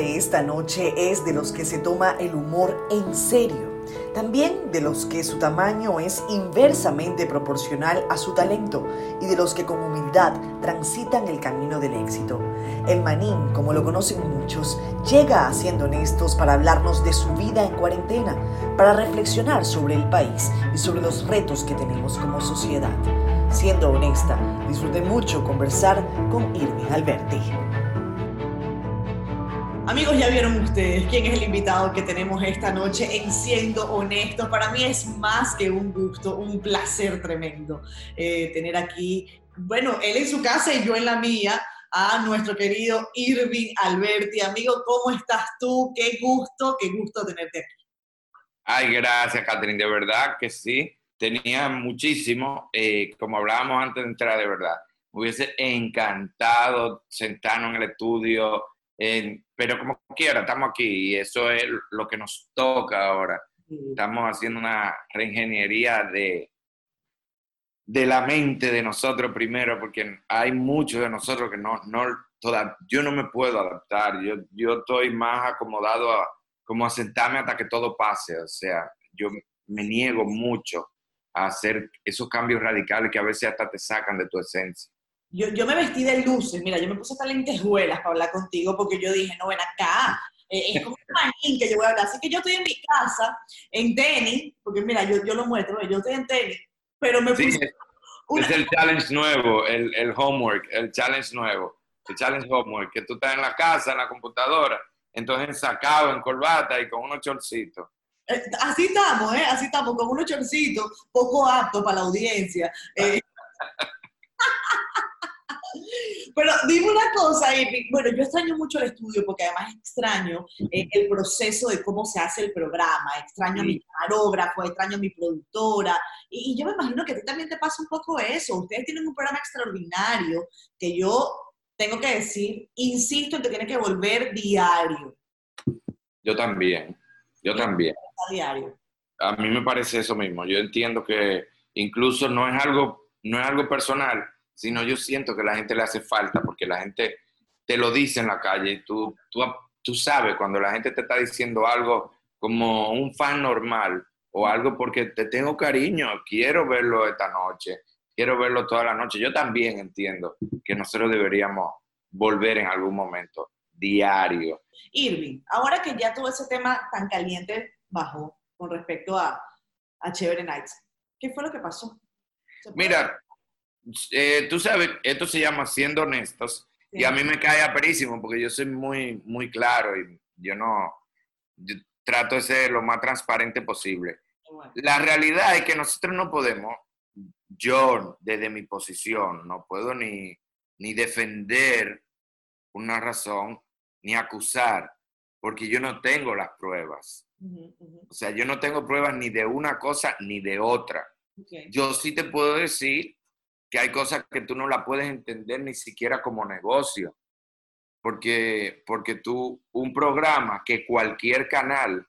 Esta noche es de los que se toma el humor en serio, también de los que su tamaño es inversamente proporcional a su talento y de los que con humildad transitan el camino del éxito. El manín, como lo conocen muchos, llega a siendo honestos para hablarnos de su vida en cuarentena, para reflexionar sobre el país y sobre los retos que tenemos como sociedad. Siendo honesta, disfruté mucho conversar con Irving Alberti. Amigos, ya vieron ustedes quién es el invitado que tenemos esta noche en Siendo Honestos. Para mí es más que un gusto, un placer tremendo eh, tener aquí, bueno, él en su casa y yo en la mía, a nuestro querido Irving Alberti. Amigo, ¿cómo estás tú? Qué gusto, qué gusto tenerte aquí. Ay, gracias, Catherine, de verdad que sí. Tenía muchísimo, eh, como hablábamos antes de entrar, de verdad. Me hubiese encantado sentarnos en el estudio, pero como quiera, estamos aquí y eso es lo que nos toca ahora. Estamos haciendo una reingeniería de, de la mente de nosotros primero, porque hay muchos de nosotros que no, no toda, yo no me puedo adaptar, yo, yo estoy más acomodado a como a sentarme hasta que todo pase, o sea, yo me niego mucho a hacer esos cambios radicales que a veces hasta te sacan de tu esencia yo, yo me vestí de luces, mira, yo me puse hasta lentejuelas para hablar contigo porque yo dije, no, ven acá, eh, es como un manín que yo voy a hablar. Así que yo estoy en mi casa, en tenis, porque mira, yo, yo lo muestro, yo estoy en tenis, pero me puse... Es el challenge nuevo, el, el homework, el challenge nuevo, el challenge homework, que tú estás en la casa, en la computadora, entonces sacado en corbata y con unos chorcitos. Eh, así estamos, ¿eh? Así estamos, con unos chorcitos, poco aptos para la audiencia. Eh, Pero dime una cosa, Irving. Bueno, yo extraño mucho el estudio porque además extraño eh, el proceso de cómo se hace el programa. Extraño a mi camarógrafo, extraño a mi productora. Y, yo me imagino que a ti también te pasa un poco eso. Ustedes tienen un programa extraordinario que yo tengo que decir, insisto en que tiene que volver diario. Yo también, yo también. Diario. A mí me parece eso mismo. Yo entiendo que incluso no es algo, no es algo personal, sino yo siento que la gente le hace falta, porque la gente te lo dice en la calle, tú, tú, tú sabes cuando la gente te está diciendo algo como un fan normal o algo porque te tengo cariño, quiero verlo esta noche, quiero verlo toda la noche. Yo también entiendo que nosotros deberíamos volver en algún momento, diario. Irving, ahora que ya todo ese tema tan caliente bajó con respecto a, a Chévere Nights, ¿qué fue lo que pasó? Mira, eh, tú sabes, esto se llama siendo honestos y a mí me cae aperísimo porque yo soy muy, muy claro y yo no, trato de ser lo más transparente posible. La realidad es que nosotros no podemos, yo desde mi posición, no puedo ni, ni defender una razón ni acusar, porque yo no tengo las pruebas. O sea, yo no tengo pruebas ni de una cosa ni de otra. Yo sí te puedo decir que hay cosas que tú no la puedes entender ni siquiera como negocio. Porque, porque tú, un programa que cualquier canal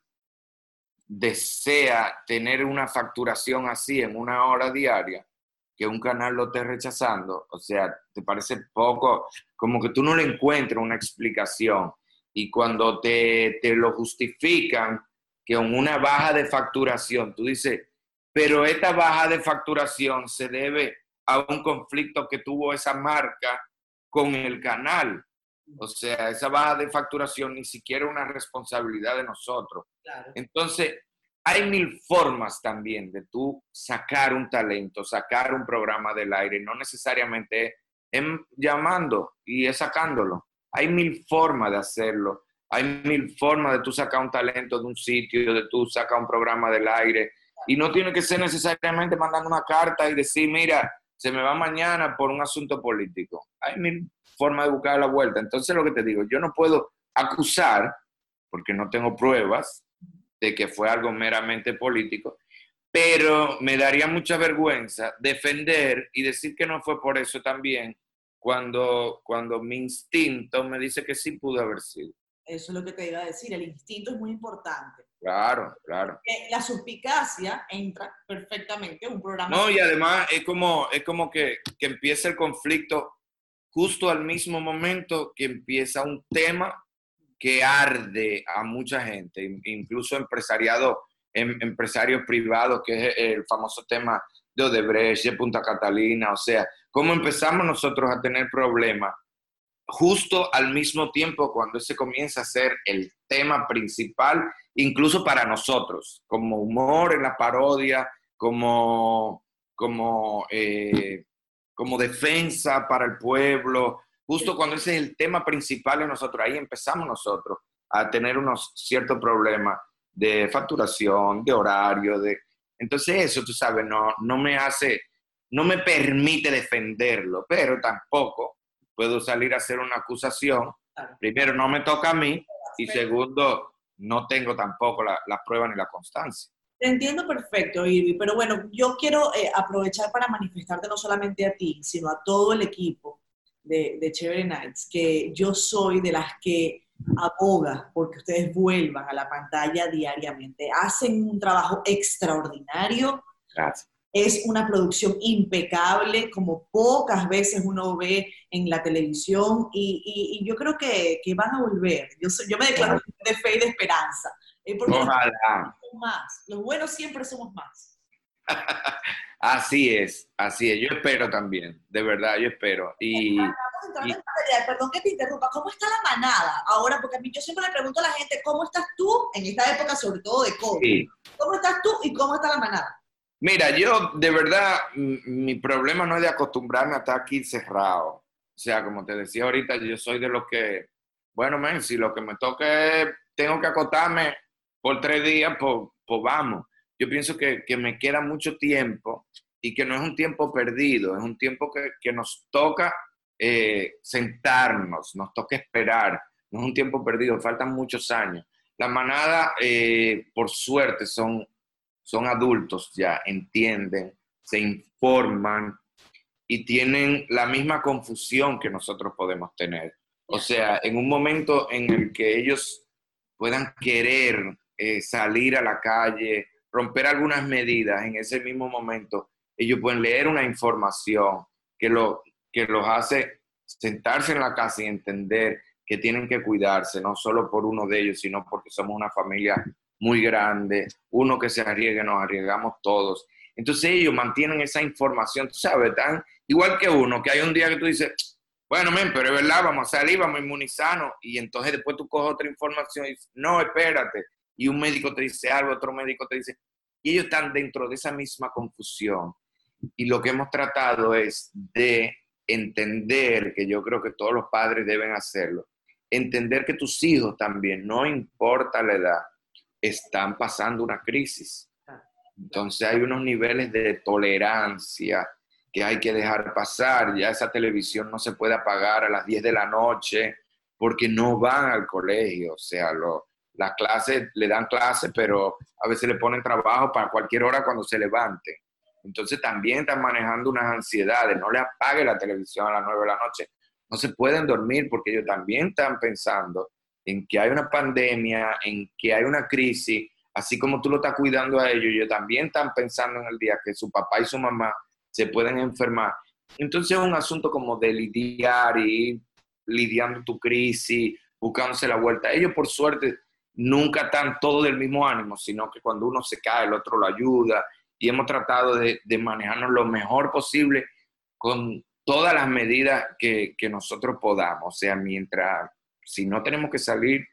desea tener una facturación así en una hora diaria, que un canal lo esté rechazando, o sea, te parece poco, como que tú no le encuentras una explicación. Y cuando te, te lo justifican, que con una baja de facturación, tú dices, pero esta baja de facturación se debe a un conflicto que tuvo esa marca con el canal. O sea, esa baja de facturación ni siquiera una responsabilidad de nosotros. Entonces, hay mil formas también de tú sacar un talento, sacar un programa del aire, no necesariamente en llamando y es sacándolo. Hay mil formas de hacerlo. Hay mil formas de tú sacar un talento de un sitio, de tú sacar un programa del aire. Y no tiene que ser necesariamente mandando una carta y decir, mira, se me va mañana por un asunto político. Hay mil formas de buscar la vuelta. Entonces lo que te digo, yo no puedo acusar, porque no tengo pruebas de que fue algo meramente político, pero me daría mucha vergüenza defender y decir que no fue por eso también, cuando, cuando mi instinto me dice que sí pudo haber sido. Eso es lo que te iba a decir, el instinto es muy importante. Claro, claro. La suspicacia entra perfectamente en un programa. No, y además es como, es como que, que empieza el conflicto justo al mismo momento que empieza un tema que arde a mucha gente, incluso empresariado, em, empresarios privados, que es el famoso tema de Odebrecht, de Punta Catalina, o sea, cómo empezamos nosotros a tener problemas justo al mismo tiempo cuando ese comienza a ser el tema principal, incluso para nosotros, como humor en la parodia, como, como, eh, como defensa para el pueblo, justo cuando ese es el tema principal de nosotros, ahí empezamos nosotros a tener unos ciertos problemas de facturación, de horario, de... Entonces eso, tú sabes, no, no me hace, no me permite defenderlo, pero tampoco puedo salir a hacer una acusación. Primero, no me toca a mí y segundo, no tengo tampoco la, la prueba ni la constancia. Te entiendo perfecto, Irvi, pero bueno, yo quiero eh, aprovechar para manifestarte no solamente a ti, sino a todo el equipo de, de Chévere Nights, que yo soy de las que aboga porque ustedes vuelvan a la pantalla diariamente. Hacen un trabajo extraordinario. Gracias. Es una producción impecable, como pocas veces uno ve en la televisión, y, yo creo que, van a volver. Yo, yo me declaro de fe y de esperanza. Eh, porque Ojalá. Los, más. los buenos siempre somos más. así es, así es. Yo espero también, de verdad, yo espero. Y, Perdón que te interrumpa, ¿cómo está la manada ahora? Porque a mí yo siempre le pregunto a la gente, ¿cómo estás tú en esta época, sobre todo de COVID? ¿Cómo estás tú y cómo está la manada? Mira, yo de verdad, mi problema no es de acostumbrarme a estar aquí cerrado. O sea, como te decía ahorita, yo soy de los que, bueno, men, si lo que me toque tengo que acotarme por tres días, pues, pues vamos. Yo pienso que, que, me queda mucho tiempo y que no es un tiempo perdido, es un tiempo que, que nos toca eh, sentarnos, nos toca esperar, no es un tiempo perdido, faltan muchos años. La manada, eh, por suerte, son son adultos ya, entienden, se informan y tienen la misma confusión que nosotros podemos tener. O sea, en un momento en el que ellos puedan querer eh, salir a la calle, romper algunas medidas, en ese mismo momento ellos pueden leer una información que, lo, que los hace sentarse en la casa y entender que tienen que cuidarse, no solo por uno de ellos, sino porque somos una familia muy grande, uno que se arriesgue, nos arriesgamos todos. Entonces ellos mantienen esa información, tú sabes, tan igual que uno, que hay un día que tú dices, bueno, men, pero es verdad, vamos a salir, vamos a inmunizarnos, y entonces después tú coges otra información y dices, no, espérate, y un médico te dice algo, otro médico te dice, y ellos están dentro de esa misma confusión. Y lo que hemos tratado es de entender, que yo creo que todos los padres deben hacerlo, entender que tus hijos también, no importa la edad, están pasando una crisis. Entonces hay unos niveles de tolerancia que hay que dejar pasar. Ya esa televisión no se puede apagar a las 10 de la noche porque no van al colegio. O sea, lo, las clases le dan clases, pero a veces le ponen trabajo para cualquier hora cuando se levante. Entonces también están manejando unas ansiedades. No le apague la televisión a las 9 de la noche. No se pueden dormir porque ellos también están pensando en que hay una pandemia, en que hay una crisis, así como tú lo estás cuidando a ellos, ellos también están pensando en el día que su papá y su mamá se pueden enfermar. Entonces es un asunto como de lidiar y lidiando tu crisis, buscándose la vuelta. Ellos por suerte nunca están todos del mismo ánimo, sino que cuando uno se cae, el otro lo ayuda y hemos tratado de, manejarnos lo mejor posible con todas las medidas que nosotros podamos. O sea, mientras si no tenemos que salir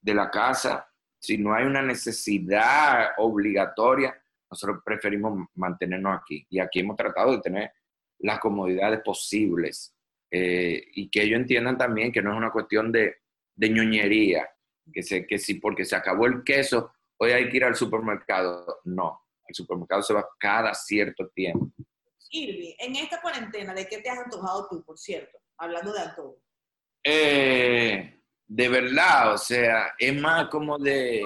de la casa, si no hay una necesidad obligatoria, nosotros preferimos mantenernos aquí. Y aquí hemos tratado de tener las comodidades posibles eh, y que ellos entiendan también que no es una cuestión de, de ñoñería, que, se, que si porque se acabó el queso, hoy hay que ir al supermercado. No, el supermercado se va cada cierto tiempo. Irvi, en esta cuarentena, ¿de qué te has antojado tú, por cierto? Hablando de antojo. Eh, de verdad, o sea, es más como de...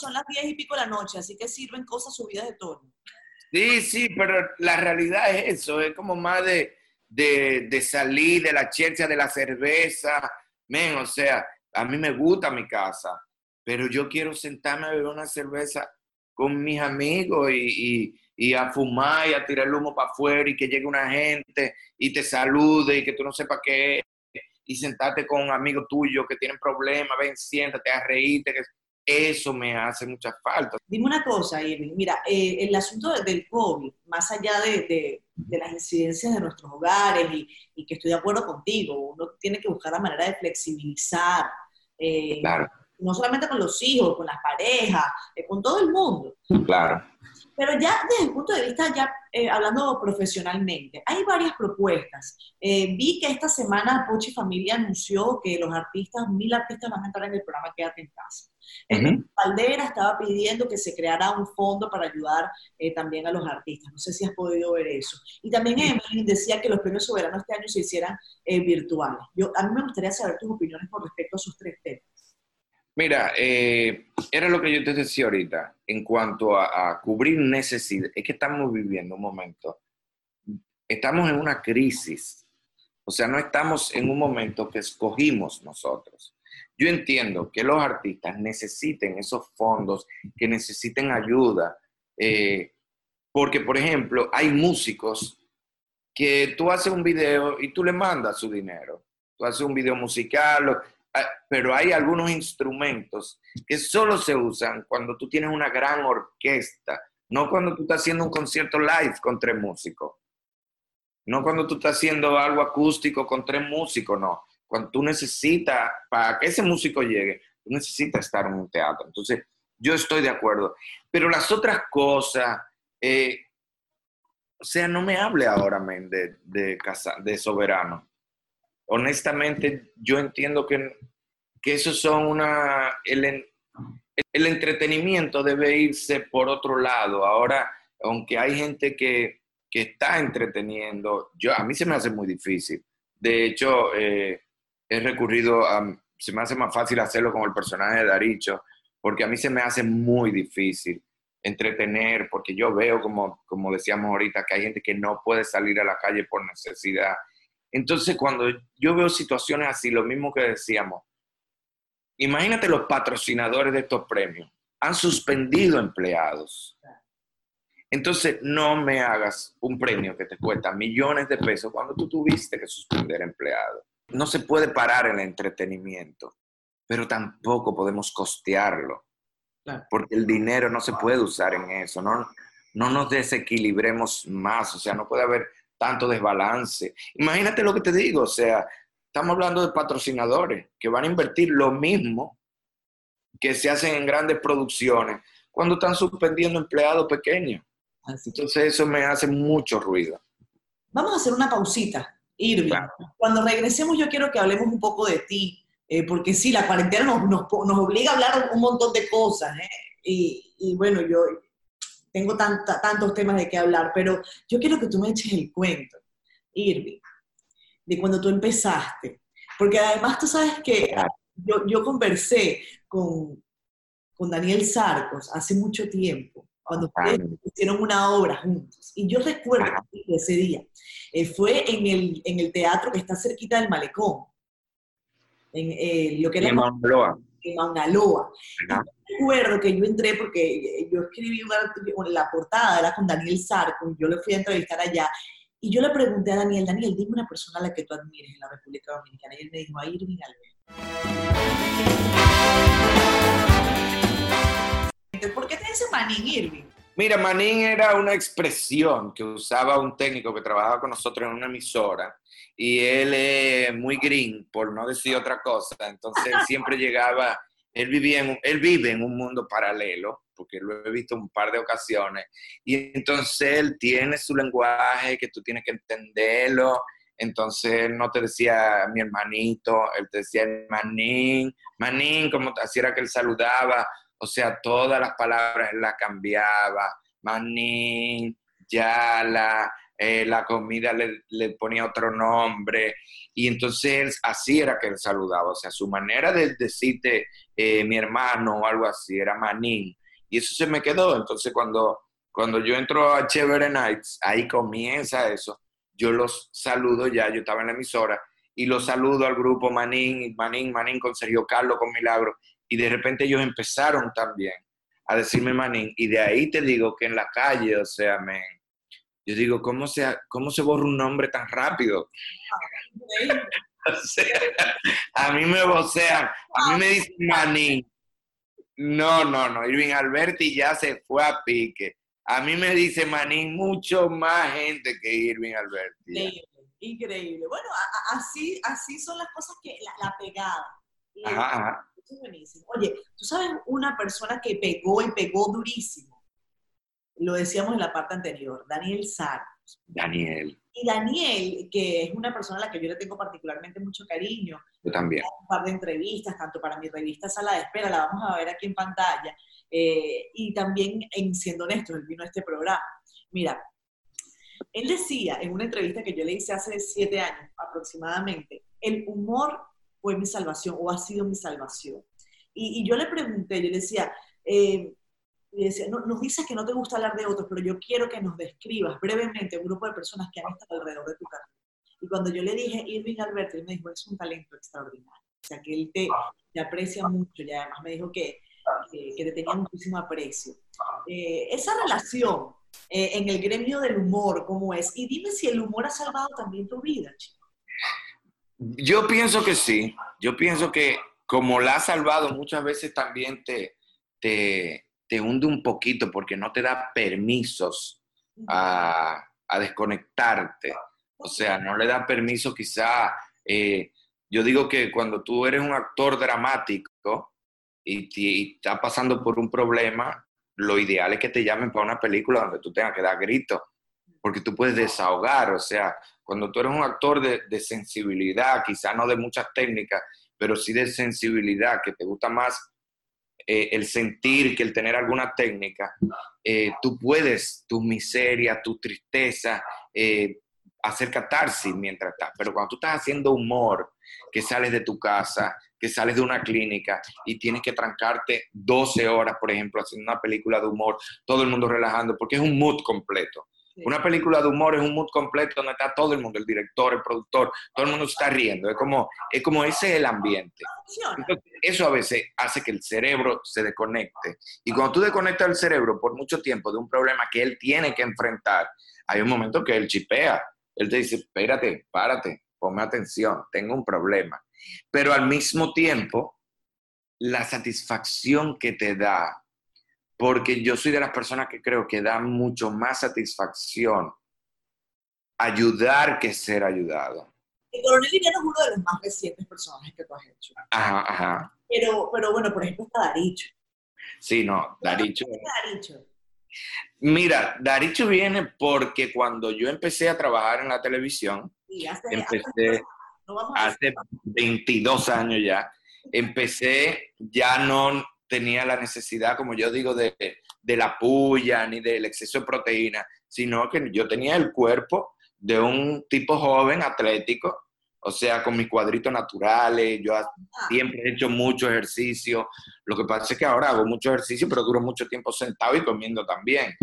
son las diez y pico de la noche, así que sirven cosas subidas de tono. Sí, sí, pero la realidad es eso, es como más de, de, salir de la ciencia de la cerveza. Men, o sea, a mí me gusta mi casa, pero yo quiero sentarme a beber una cerveza con mis amigos y, y, a fumar y a tirar el humo para afuera y que llegue una gente y te salude y que tú no sepas qué es y sentarte con un amigo tuyo que tiene problemas, ven, siéntate a reírte, que eso me hace mucha falta. Dime una cosa, Irving, mira, eh, el asunto del COVID, más allá de, las incidencias de nuestros hogares y, que estoy de acuerdo contigo, uno tiene que buscar la manera de flexibilizar, eh, no solamente con los hijos, con las parejas, eh, con todo el mundo. Claro. Pero ya desde el punto de vista, ya eh, hablando profesionalmente, hay varias propuestas. Eh, vi que esta semana Pochi Familia anunció que los artistas, mil artistas van a entrar en el programa Quédate en casa. Uh Valdera estaba pidiendo que se creara un fondo para ayudar eh, también a los artistas. No sé si has podido ver eso. Y también Emily decía que los premios soberanos este año se hicieran virtuales. Yo, a mí me gustaría saber tus opiniones con respecto a esos tres temas. Mira, eh, era lo que yo te decía ahorita en cuanto a, cubrir necesidades. Es que estamos viviendo un momento, estamos en una crisis. O sea, no estamos en un momento que escogimos nosotros. Yo entiendo que los artistas necesiten esos fondos, que necesiten ayuda, eh, porque, por ejemplo, hay músicos que tú haces un video y tú le mandas su dinero. Tú haces un video musical, pero hay algunos instrumentos que solo se usan cuando tú tienes una gran orquesta, no cuando tú estás haciendo un concierto live con tres músicos, no cuando tú estás haciendo algo acústico con tres músicos, no. Cuando tú necesitas, para que ese músico llegue, tú necesitas estar en un teatro. Entonces, yo estoy de acuerdo. Pero las otras cosas, eh, o sea, no me hable ahora, men, de, de, de soberano honestamente yo entiendo que, que eso son una... El, el, entretenimiento debe irse por otro lado. Ahora, aunque hay gente que, que, está entreteniendo, yo, a mí se me hace muy difícil. De hecho, eh, he recurrido a... Se me hace más fácil hacerlo con el personaje de Daricho, porque a mí se me hace muy difícil entretener, porque yo veo, como, como decíamos ahorita, que hay gente que no puede salir a la calle por necesidad entonces, cuando yo veo situaciones así, lo mismo que decíamos, imagínate los patrocinadores de estos premios, han suspendido empleados. Entonces, no me hagas un premio que te cuesta millones de pesos cuando tú tuviste que suspender empleados. No se puede parar el entretenimiento, pero tampoco podemos costearlo, porque el dinero no se puede usar en eso, no, no nos desequilibremos más, o sea, no puede haber tanto desbalance. Imagínate lo que te digo, o sea, estamos hablando de patrocinadores que van a invertir lo mismo que se hacen en grandes producciones cuando están suspendiendo empleados pequeños. Entonces eso me hace mucho ruido. Vamos a hacer una pausita, Irving. Cuando regresemos yo quiero que hablemos un poco de ti, eh, porque sí, la cuarentena nos, nos, obliga a hablar un montón de cosas. ¿eh? Y, y, bueno, yo, tengo tantos temas de qué hablar, pero yo quiero que tú me eches el cuento, Irving, de cuando tú empezaste. Porque además tú sabes que yo, yo conversé con, con Daniel Sarcos hace mucho tiempo, cuando hicieron una obra juntos. Y yo recuerdo ese día. Eh, fue en el, en el teatro que está cerquita del malecón. En eh, lo que era... En recuerdo que yo entré porque yo escribí una, la portada, era con Daniel Sarco, yo le fui a entrevistar allá, y yo le pregunté a Daniel, Daniel, dime una persona a la que tú admires en la República Dominicana, y él me dijo, a Irving Alberto. ¿Por qué te dice Manín Irving? Mira, Manín era una expresión que usaba un técnico que trabajaba con nosotros en una emisora y él es muy green, por no decir otra cosa. Entonces siempre llegaba él, vive en un mundo paralelo, porque lo he visto un par de ocasiones, y entonces él tiene su lenguaje que tú tienes que entenderlo, entonces él no te decía mi hermanito, él te decía manín, manín, como así era que él saludaba, o sea, todas las palabras él las cambiaba, manín, yala, eh, la comida le, le, ponía otro nombre, y entonces así era que él saludaba, o sea, su manera de decirte eh, mi hermano o algo así era manín, y eso se me quedó, entonces cuando, cuando yo entro a Chévere Nights, ahí comienza eso, yo los saludo ya, yo estaba en la emisora, y los saludo al grupo Manín, Manín, Manín con Sergio Carlos, con Milagro, y de repente ellos empezaron también a decirme Manín, y de ahí te digo que en la calle, o sea, me yo digo, ¿cómo se, ¿cómo se borra un nombre tan rápido? a mí me vocean, a mí me dicen manín. No, no, no, Irving Alberti ya se fue a pique. A mí me dice Manín mucho más gente que Irving Alberti. Increíble, increíble. Bueno, así, así son las cosas que, la, pegada. Ajá, ajá. es buenísimo. Oye, tú sabes una persona que pegó y pegó durísimo. Lo decíamos en la parte anterior, Daniel Sar. Daniel. Y Daniel, que es una persona a la que yo le tengo particularmente mucho cariño. Yo también. Un par de entrevistas, tanto para mi revista Sala de Espera, la vamos a ver aquí en pantalla, eh, y también en Siendo Honestos, él vino a este programa. Mira, él decía en una entrevista que yo le hice hace siete años aproximadamente, el humor fue mi salvación o ha sido mi salvación. Y, yo le pregunté, yo le decía, eh, y decía, no, nos dices que no te gusta hablar de otros, pero yo quiero que nos describas brevemente un grupo de personas que han estado alrededor de tu carrera. Y cuando yo le dije Irving Alberto, él me dijo, es un talento extraordinario. O sea, que él te, te aprecia mucho y además me dijo que, que, te tenía muchísimo aprecio. Eh, esa relación eh, en el gremio del humor, ¿cómo es? Y dime si el humor ha salvado también tu vida, chico. Yo pienso que sí. Yo pienso que como la ha salvado, muchas veces también te, te, te hunde un poquito porque no te da permisos a, desconectarte. O sea, no le da permiso quizá, eh, yo digo que cuando tú eres un actor dramático y, y estás pasando por un problema, lo ideal es que te llamen para una película donde tú tengas que dar gritos, porque tú puedes desahogar, o sea, cuando tú eres un actor de, de sensibilidad, quizá no de muchas técnicas, pero sí de sensibilidad, que te gusta más eh, el sentir que el tener alguna técnica, eh, tú puedes tu miseria, tu tristeza, eh, hacer catarsis mientras estás. Pero cuando tú estás haciendo humor, que sales de tu casa, que sales de una clínica y tienes que trancarte 12 horas, por ejemplo, haciendo una película de humor, todo el mundo relajando, porque es un mood completo. Una película de humor es un mood completo donde está todo el mundo, el director, el productor, todo el mundo está riendo. Es como, es como ese es el ambiente. eso a veces hace que el cerebro se desconecte. Y cuando tú desconectas el cerebro por mucho tiempo de un problema que él tiene que enfrentar, hay un momento que él chipea. Él te dice, espérate, párate, ponme atención, tengo un problema. Pero al mismo tiempo, la satisfacción que te da porque yo soy de las personas que creo que da mucho más satisfacción ayudar que ser ayudado. El coronel Dinero es uno de los más recientes personajes que tú has hecho. Ajá, ajá. Pero, pero bueno, por ejemplo está Daricho. Sí, no, Daricho. Daricho? Mira, Daricho viene porque cuando yo empecé a trabajar en la televisión, empecé hace 22 años ya, empecé ya no tenía la necesidad, como yo digo, de, la puya ni del exceso de proteína, sino que yo tenía el cuerpo de un tipo joven, atlético, o sea, con mis cuadritos naturales, yo ah. siempre he hecho mucho ejercicio, lo que pasa es que ahora hago mucho ejercicio, pero duro mucho tiempo sentado y comiendo también.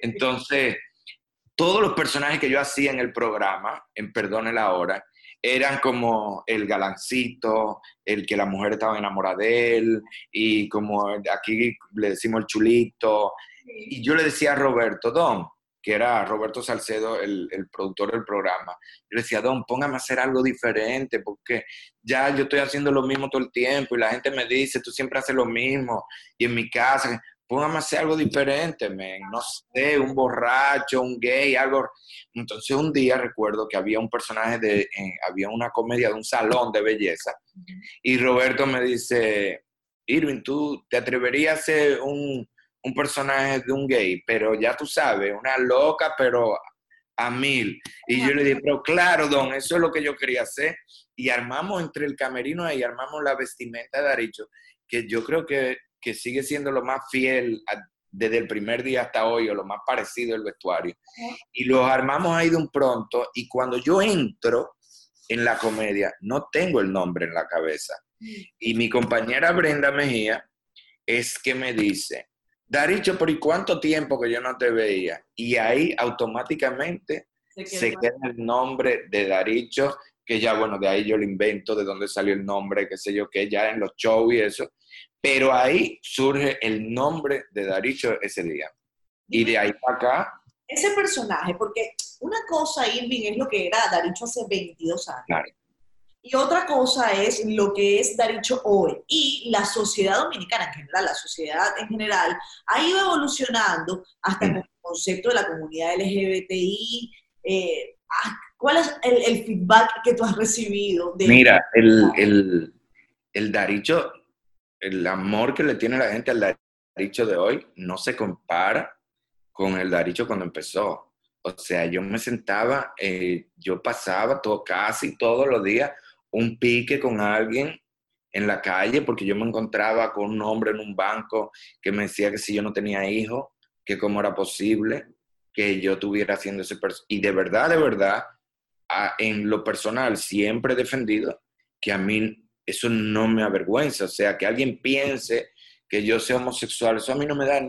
Entonces, todos los personajes que yo hacía en el programa, en Perdone la Hora, eran como el galancito, el que la mujer estaba enamorada de él, y como aquí le decimos el chulito. Y yo le decía a Roberto, Don, que era Roberto Salcedo, el, productor del programa, yo le decía, Don, póngame a hacer algo diferente, porque ya yo estoy haciendo lo mismo todo el tiempo y la gente me dice, tú siempre haces lo mismo, y en mi casa, póngame hacer algo diferente, no sé, un borracho, un gay, algo. Entonces un día recuerdo que había un personaje de, eh, había una comedia de un salón de belleza y Roberto me dice, Irving, tú te atreverías a ser un, un personaje de un gay, pero ya tú sabes, una loca, pero a mil. Y yo le dije, pero claro, don, eso es lo que yo quería hacer. Y armamos entre el camerino ahí, armamos la vestimenta de Aricho, que yo creo que que sigue siendo lo más fiel desde el primer día hasta hoy, o lo más parecido el vestuario. Y los armamos ahí de un pronto, y cuando yo entro en la comedia, no tengo el nombre en la cabeza. Y mi compañera Brenda Mejía es que me dice, Daricho, ¿por cuánto tiempo que yo no te veía? Y ahí automáticamente se, queda el nombre de Daricho, que ya, bueno, de ahí yo lo invento, de dónde salió el nombre, qué sé yo, que ya en los shows y eso. Pero ahí surge el nombre de Daricho ese día. Y de ahí para acá. Ese personaje, porque una cosa, Irving, es lo que era Daricho hace 22 años. Y otra cosa es lo que es Daricho hoy. Y la sociedad dominicana en general, la sociedad en general, ha ido evolucionando hasta el concepto de la comunidad LGBTI. Eh, ah, ¿Cuál es el, feedback que tú has recibido? De Mira, el, el, el Daricho, el amor que le tiene la gente al Daricho de hoy no se compara con el Daricho cuando empezó. O sea, yo me sentaba, eh, yo pasaba todo, casi todos los días un pique con alguien en la calle porque yo me encontraba con un hombre en un banco que me decía que si yo no tenía hijos, que cómo era posible que yo tuviera haciendo ese... Y de verdad, de verdad, en lo personal siempre he defendido que a mí eso no me avergüenza. O sea, que alguien piense que yo sea homosexual, eso a mí no me da...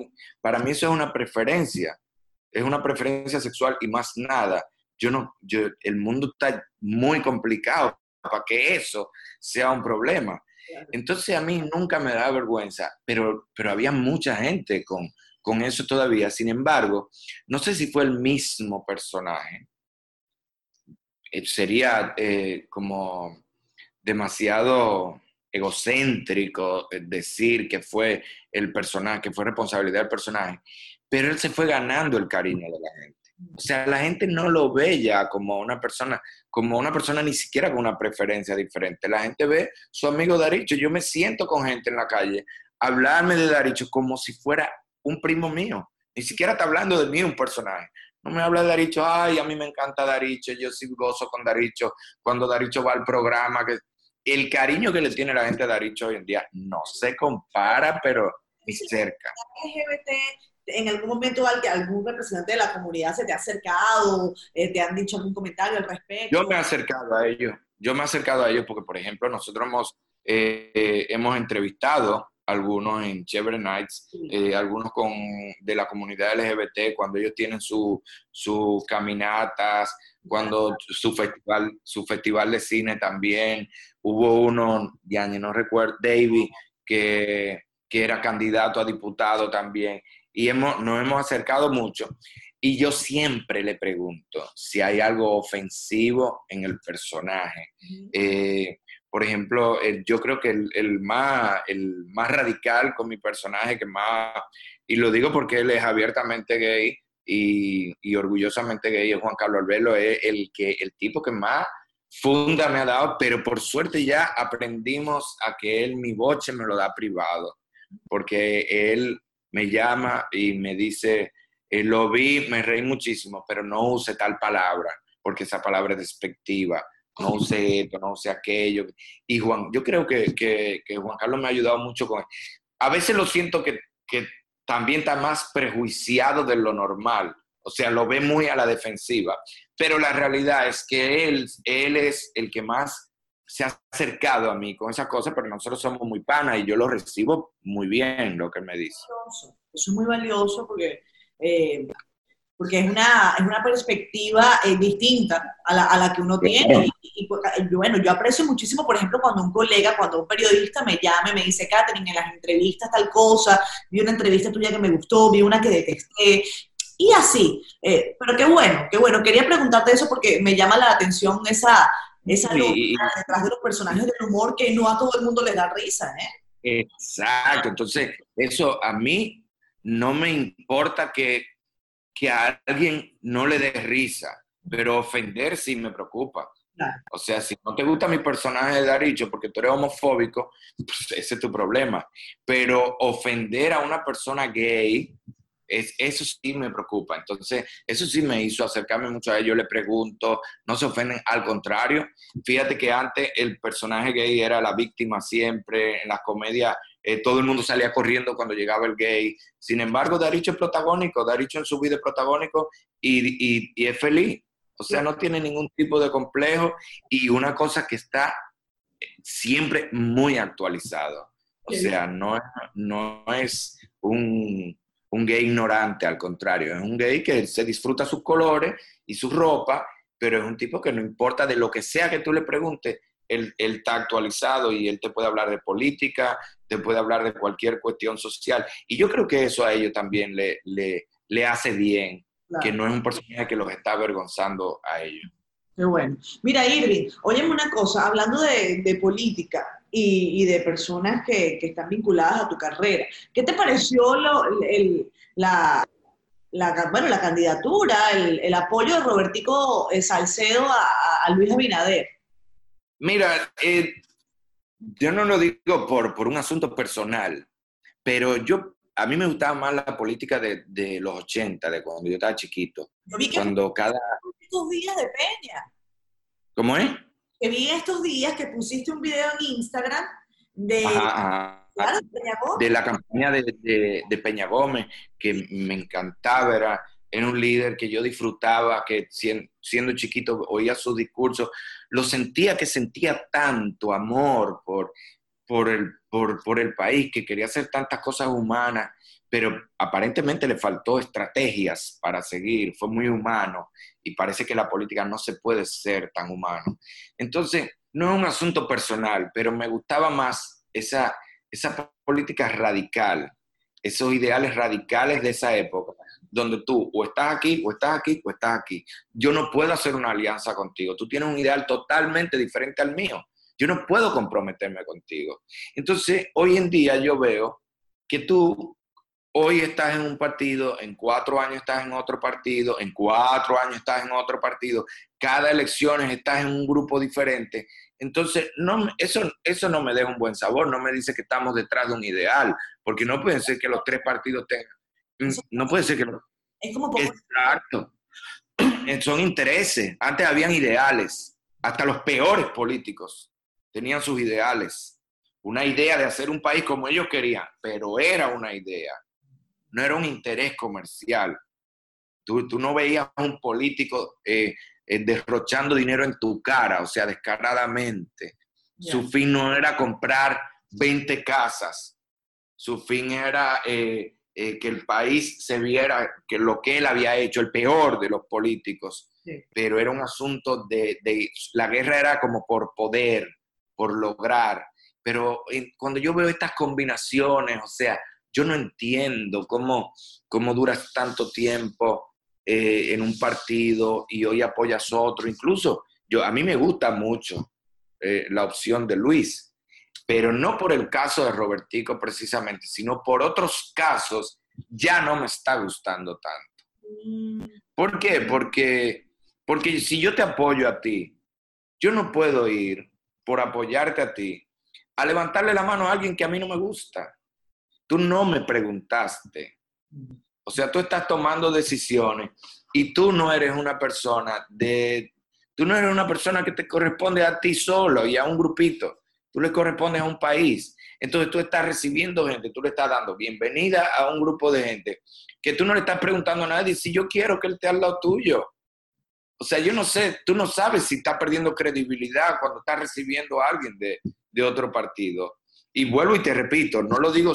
Para mí eso es una preferencia es una preferencia sexual y más nada. Yo no, yo, el mundo está muy complicado para que eso sea un problema. Entonces a mí nunca me da vergüenza, pero, pero había mucha gente con, con eso todavía. Sin embargo, no sé si fue el mismo personaje. Eh, sería eh, como demasiado egocéntrico decir que fue el personaje, que fue responsabilidad del personaje pero él se fue ganando el cariño de la gente. O sea, la gente no lo ve ya como una persona, como una persona ni siquiera con una preferencia diferente. La gente ve su amigo Daricho. Yo me siento con gente en la calle hablarme de Daricho como si fuera un primo mío. Ni siquiera está hablando de mí un personaje. No me habla de Daricho, ay, a mí me encanta Daricho, yo sí gozo con Daricho cuando Daricho va al programa. Que... El cariño que le tiene la gente a Daricho hoy en día no se compara, pero ni cerca en algún momento algún representante de la comunidad se te ha acercado, eh, te han dicho algún comentario al respecto? Yo me he acercado a ellos, yo me he acercado a ellos porque, por ejemplo, nosotros hemos, eh, hemos entrevistado algunos en Chevron Nights, eh, algunos con, de la comunidad LGBT, cuando ellos tienen sus su caminatas, cuando su festival, su festival de cine también. Hubo uno, ya no recuerdo, David, que, que era candidato a diputado también y hemos, nos hemos acercado mucho. Y yo siempre le pregunto si hay algo ofensivo en el personaje. Eh, por ejemplo, yo creo que el, más, el más radical con mi personaje, que más, y lo digo porque él es abiertamente gay y, y orgullosamente gay, es Juan Carlos Albelo, es el, que, el tipo que más funda me ha dado, pero por suerte ya aprendimos a que él mi boche me lo da privado, porque él me llama y me dice, eh, lo vi, me reí muchísimo, pero no use tal palabra, porque esa palabra es despectiva, no use esto, no use aquello. Y Juan, yo creo que, que, Juan Carlos me ha ayudado mucho con... A veces lo siento que, que también está más prejuiciado de lo normal, o sea, lo ve muy a la defensiva, pero la realidad es que él, él es el que más se ha acercado a mí con esas cosas, pero nosotros somos muy panas y yo lo recibo muy bien lo que me dice. Eso es muy valioso porque, eh, porque es, una, es una perspectiva eh, distinta a la, a la, que uno tiene. Y, bueno, yo aprecio muchísimo, por ejemplo, cuando un colega, cuando un periodista me llama y me dice, Katherine, en las entrevistas tal cosa, vi una entrevista tuya que me gustó, vi una que detesté, y así. Eh, pero qué bueno, qué bueno. Quería preguntarte eso porque me llama la atención esa, esa lógica detrás de los personajes del humor que no a todo el mundo le da risa, ¿eh? Exacto, entonces eso a mí no me importa que, que a alguien no le dé risa, pero ofender sí me preocupa. O sea, si no te gusta mi personaje de Daricho porque tú eres homofóbico, pues ese es tu problema. Pero ofender a una persona gay eso sí me preocupa. Entonces, eso sí me hizo acercarme mucho a ellos. Yo le pregunto, no se ofenden, al contrario. Fíjate que antes el personaje gay era la víctima siempre. En las comedias eh, todo el mundo salía corriendo cuando llegaba el gay. Sin embargo, Daricho es protagónico, Daricho en su vida es protagónico y, y, es feliz. O sea, no tiene ningún tipo de complejo y una cosa que está siempre muy actualizado. O sea, no, no es un, un gay ignorante, al contrario, es un gay que se disfruta sus colores y su ropa, pero es un tipo que no importa de lo que sea que tú le preguntes, él, está actualizado y él te puede hablar de política, te puede hablar de cualquier cuestión social. Y yo creo que eso a ellos también le, le, le hace bien, que no es un personaje que los está avergonzando a ellos. Qué bueno. Mira, Irving, óyeme una cosa, hablando de, política y, de personas que, están vinculadas a tu carrera, ¿qué te pareció la, bueno, la candidatura, el, apoyo de Robertico Salcedo a, Luis Abinader? Mira, eh, yo no lo digo por, por un asunto personal, pero yo a mí me gustaba más la política de, de, los 80, de cuando yo estaba chiquito. Yo vi que cuando cada... días de Peña. ¿Cómo es? Que vi estos días que pusiste un video en Instagram de, de, la campaña de, de, Peña Gómez, que me encantaba, era, era un líder que yo disfrutaba, que siendo chiquito oía sus discursos, lo sentía que sentía tanto amor por, por el, por, por el país, que quería hacer tantas cosas humanas, pero aparentemente le faltó estrategias para seguir, fue muy humano y parece que la política no se puede ser tan humano. Entonces, no es un asunto personal, pero me gustaba más esa, esa política radical, esos ideales radicales de esa época, donde tú o estás aquí, o estás aquí, o estás aquí. Yo no puedo hacer una alianza contigo. Tú tienes un ideal totalmente diferente al mío. Yo no puedo comprometerme contigo. Entonces, hoy en día yo veo que tú hoy estás en un partido, en cuatro años estás en otro partido, en cuatro años estás en otro partido, cada elección estás en un grupo diferente. Entonces, no, eso, eso no me deja un buen sabor, no me dice que estamos detrás de un ideal, porque no puede ser que los tres partidos tengan. Mm, no puede ser que los... Es como Exacto. Son intereses. Antes habían ideales. Hasta los peores políticos tenían sus ideales. Una idea de hacer un país como ellos querían, pero era una idea. No era un interés comercial. Tú, tú no veías a un político eh, eh, derrochando dinero en tu cara, o sea, descaradamente. Su fin no era comprar 20 casas. Su fin era eh, que el país se viera que lo que él había hecho, el peor de los políticos, pero era un asunto de, de, la guerra era como por poder, por lograr. Pero cuando yo veo estas combinaciones, o sea, yo no entiendo cómo, cómo duras tanto tiempo eh, en un partido y hoy apoyas otro. Incluso yo, a mí me gusta mucho eh, la opción de Luis, pero no por el caso de Robertico precisamente, sino por otros casos ya no me está gustando tanto. ¿Por qué? Porque, porque si yo te apoyo a ti, yo no puedo ir por apoyarte a ti, a levantarle la mano a alguien que a mí no me gusta. Tú no me preguntaste. O sea, tú estás tomando decisiones y tú no eres una persona de... Tú no eres una persona que te corresponde a ti solo y a un grupito. Tú le correspondes a un país. Entonces tú estás recibiendo gente, tú le estás dando bienvenida a un grupo de gente que tú no le estás preguntando a nadie si yo quiero que él esté al lado tuyo. O sea, yo no sé, tú no sabes si está perdiendo credibilidad cuando está recibiendo a alguien de, otro partido. Y vuelvo y te repito, no lo digo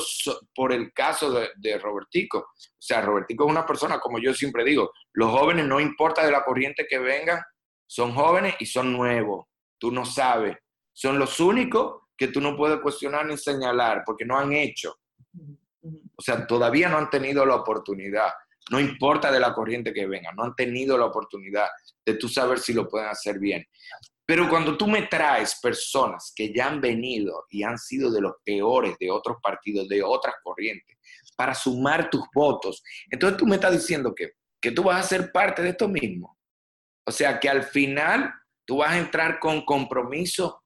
por el caso de, de, Robertico. O sea, Robertico es una persona, como yo siempre digo, los jóvenes no importa de la corriente que vengan, son jóvenes y son nuevos. Tú no sabes. Son los únicos que tú no puedes cuestionar ni señalar porque no han hecho. O sea, todavía no han tenido la oportunidad. No importa de la corriente que venga, no han tenido la oportunidad de tú saber si lo pueden hacer bien. Pero cuando tú me traes personas que ya han venido y han sido de los peores de otros partidos, de otras corrientes, para sumar tus votos, entonces tú me estás diciendo que, que tú vas a ser parte de esto mismo. O sea, que al final tú vas a entrar con compromiso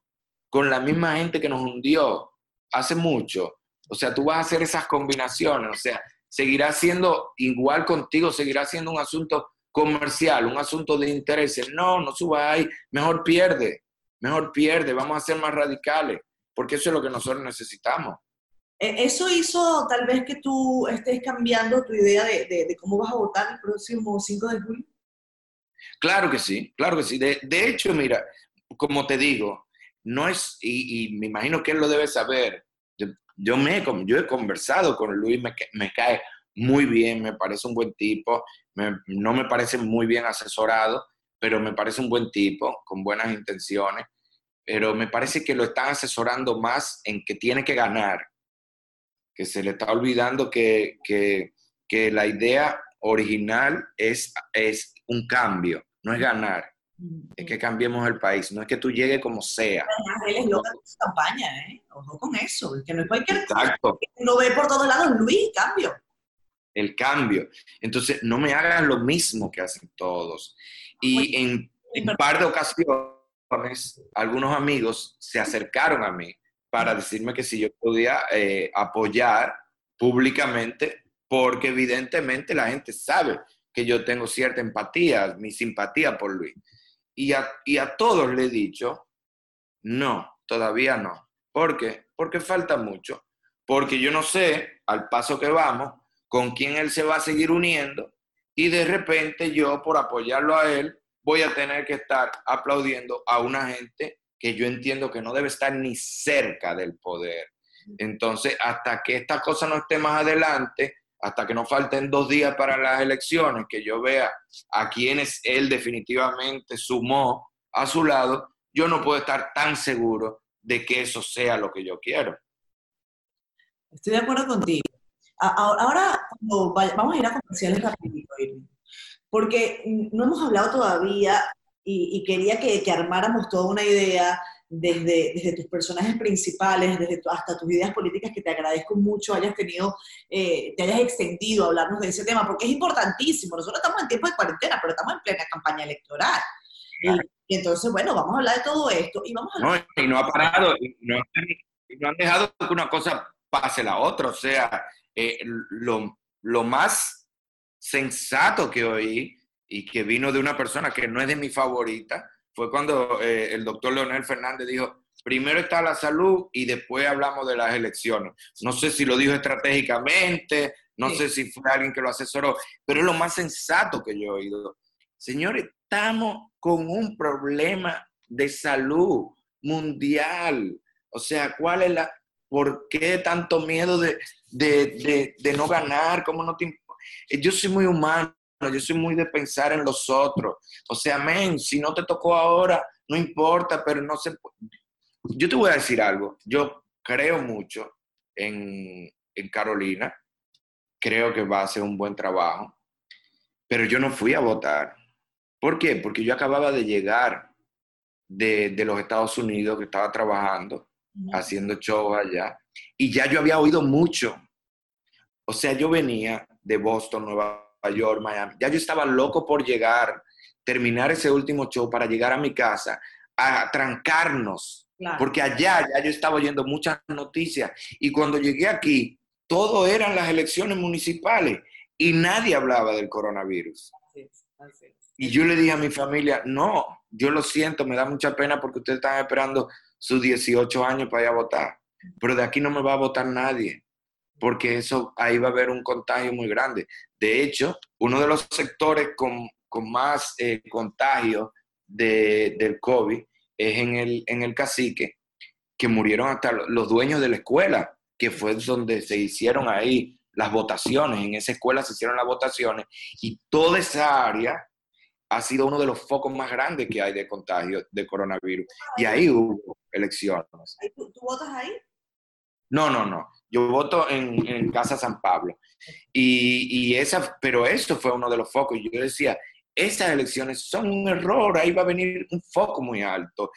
con la misma gente que nos hundió hace mucho. O sea, tú vas a hacer esas combinaciones. O sea, seguirá siendo igual contigo, seguirá siendo un asunto comercial, un asunto de intereses. No, no suba ahí, mejor pierde, mejor pierde, vamos a ser más radicales, porque eso es lo que nosotros necesitamos. E, ¿Eso hizo tal vez que tú estés cambiando tu idea de, cómo vas a votar el próximo 5 de julio? Claro que sí, claro que sí. De, hecho, mira, como te digo, no es, y, me imagino que él lo debe saber, yo, me, yo he conversado con Luis, me, me cae muy bien, me parece un buen tipo, no me parece muy bien asesorado, pero me parece un buen tipo, con buenas intenciones, pero me parece que lo están asesorando más en que tiene que ganar, que se le está olvidando que, que, que la idea original es, es un cambio, no es ganar. es que cambiemos el país, no es que tú llegues como sea. Él es loca de su campaña, ¿eh? Ojo con eso, que no es cualquier Exacto. Lo ve por todos lados, Luis, cambio. El cambio. Entonces, no me hagan lo mismo que hacen todos. Y en, un par de ocasiones, algunos amigos se acercaron a mí para decirme que si yo podía eh, apoyar públicamente, porque evidentemente la gente sabe que yo tengo cierta empatía, mi simpatía por Luis. Y a, y a todos le he dicho, no, todavía no. ¿Por qué? Porque falta mucho. Porque yo no sé, al paso que vamos, con quién él se va a seguir uniendo y de repente yo, por apoyarlo a él, voy a tener que estar aplaudiendo a una gente que yo entiendo que no debe estar ni cerca del poder. Entonces, hasta que esta cosa no esté más adelante, hasta que no falten dos días para las elecciones, que yo vea a quienes él definitivamente sumó a su lado, yo no puedo estar tan seguro de que eso sea lo que yo quiero. Estoy de acuerdo contigo. Ahora vamos a ir a comerciales rapidito, porque no hemos hablado todavía y, quería que, que, armáramos toda una idea desde, desde tus personajes principales, desde hasta tus ideas políticas, que te agradezco mucho hayas tenido, eh, te hayas extendido a hablarnos de ese tema, porque es importantísimo. Nosotros estamos en tiempo de cuarentena, pero estamos en plena campaña electoral. Y, entonces, bueno, vamos a hablar de todo esto y vamos a No, y no ha parado, no, no, han dejado que una cosa pase la otra. O sea, eh, lo, lo más sensato que oí y que vino de una persona que no es de mi favorita, fue cuando eh, el doctor Leonel Fernández dijo, primero está la salud y después hablamos de las elecciones. No sé si lo dijo estratégicamente, no sé si fue alguien que lo asesoró, pero es lo más sensato que yo he oído. Señores, estamos con un problema de salud mundial. O sea, ¿cuál es la, por qué tanto miedo de, de, de, no ganar? ¿Cómo no te Yo soy muy humano yo soy muy de pensar en los otros. O sea, amén, si no te tocó ahora, no importa, pero no se Yo te voy a decir algo, yo creo mucho en, Carolina, creo que va a hacer un buen trabajo, pero yo no fui a votar. ¿Por qué? Porque yo acababa de llegar de, de los Estados Unidos, que estaba trabajando, haciendo show allá, y ya yo había oído mucho. O sea, yo venía de Boston, Nueva York, Miami. Ya yo estaba loco por llegar, terminar ese último show para llegar a mi casa, a trancarnos, porque allá ya yo estaba oyendo muchas noticias y cuando llegué aquí, todo eran las elecciones municipales y nadie hablaba del coronavirus. Y yo le dije a mi familia, no, yo lo siento, me da mucha pena porque ustedes están esperando sus 18 años para ir a votar, pero de aquí no me va a votar nadie porque eso ahí va a haber un contagio muy grande. De hecho, uno de los sectores con, más eh, contagio de, del COVID es en el, en el cacique, que murieron hasta los dueños de la escuela, que fue donde se hicieron ahí las votaciones, en esa escuela se hicieron las votaciones, y toda esa área ha sido uno de los focos más grandes que hay de contagio de coronavirus. Y ahí hubo elecciones. ¿Tú, tú votas ahí? No, no, no. Yo voto en, Casa San Pablo. Y, esa, pero eso fue uno de los focos. Yo decía, esas elecciones son un error, ahí va a venir un foco muy alto.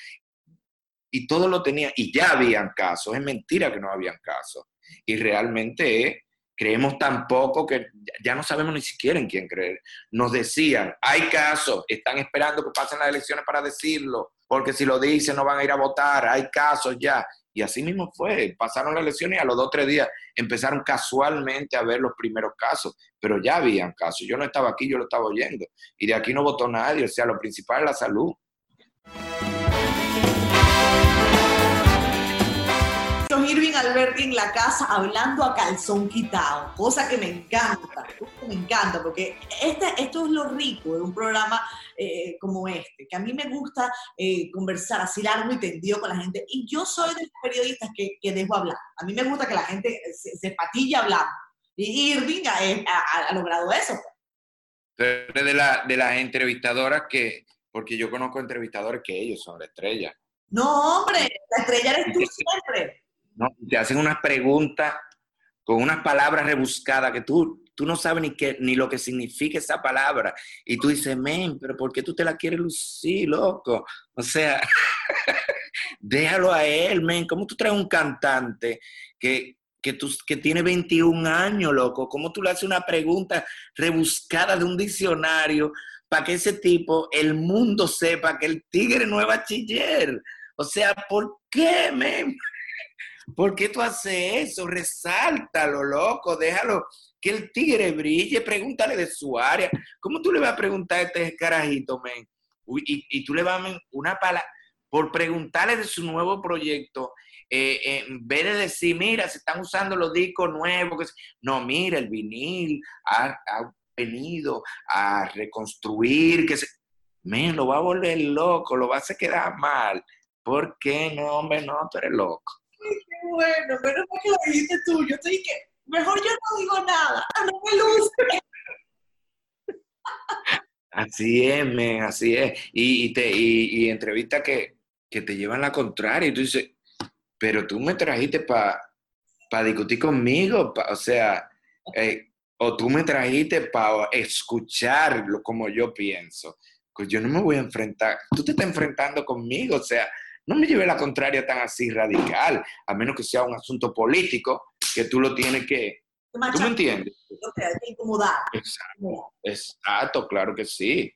Y todo lo tenía, y ya habían casos, es mentira que no habían casos. Y realmente creemos tan poco que ya no sabemos ni siquiera en quién creer. Nos decían, hay casos, están esperando que pasen las elecciones para decirlo, porque si lo dicen no van a ir a votar, hay casos ya. Y así mismo fue, pasaron las elecciones y a los dos o tres días empezaron casualmente a ver los primeros casos, pero ya habían casos. Yo no estaba aquí, yo lo estaba oyendo. Y de aquí no votó nadie, o sea, lo principal es la salud. Irving Alberti en la casa hablando a calzón quitado, cosa que me encanta, me encanta, porque este, esto es lo rico de un programa eh, como este, que a mí me gusta eh, conversar así largo y tendido con la gente, y yo soy de los periodistas que, que dejo hablar. A mí me gusta que la gente se, se patilla hablando, y Irving ha, logrado eso. De, la, de las entrevistadoras que, porque yo conozco entrevistadores que ellos son la estrella. No, hombre, la estrella eres tú siempre. ¿No? Te hacen unas preguntas con unas palabras rebuscadas que tú tú no sabes ni, qué, ni lo que significa esa palabra. Y tú dices, men, pero ¿por qué tú te la quieres lucir, loco? O sea, déjalo a él, men. ¿Cómo tú traes un cantante que, que, tú, que tiene 21 años, loco? ¿Cómo tú le haces una pregunta rebuscada de un diccionario para que ese tipo, el mundo sepa que el tigre no es bachiller? O sea, ¿por qué, men? ¿Por qué tú haces eso? Resáltalo, loco, déjalo que el tigre brille, pregúntale de su área. ¿Cómo tú le vas a preguntar a este carajito, men? y, tú le vas a una palabra, por preguntarle de su nuevo proyecto, eh, en vez de decir, mira, se están usando los discos nuevos, no, mira, el vinil ha, venido a reconstruir, que se... Men, lo va a volver loco, lo va a hacer quedar mal. ¿Por qué no, hombre? No, tú eres loco qué bueno, menos mal que lo dijiste tú. Yo estoy que, mejor yo no digo nada, no me luce. Así es, men, así es. Y, y te, y, entrevistas que, que, te llevan la contraria y tú dices, pero tú me trajiste para pa discutir conmigo, o sea, eh, o tú me trajiste para escucharlo como yo pienso. Pues yo no me voy a enfrentar, tú te estás enfrentando conmigo, o sea, no me lleve la contraria tan así radical, a menos que sea un asunto político que tú lo tienes que... ¿Tú me entiendes? que incomodar. Exacto, exacto, claro que sí.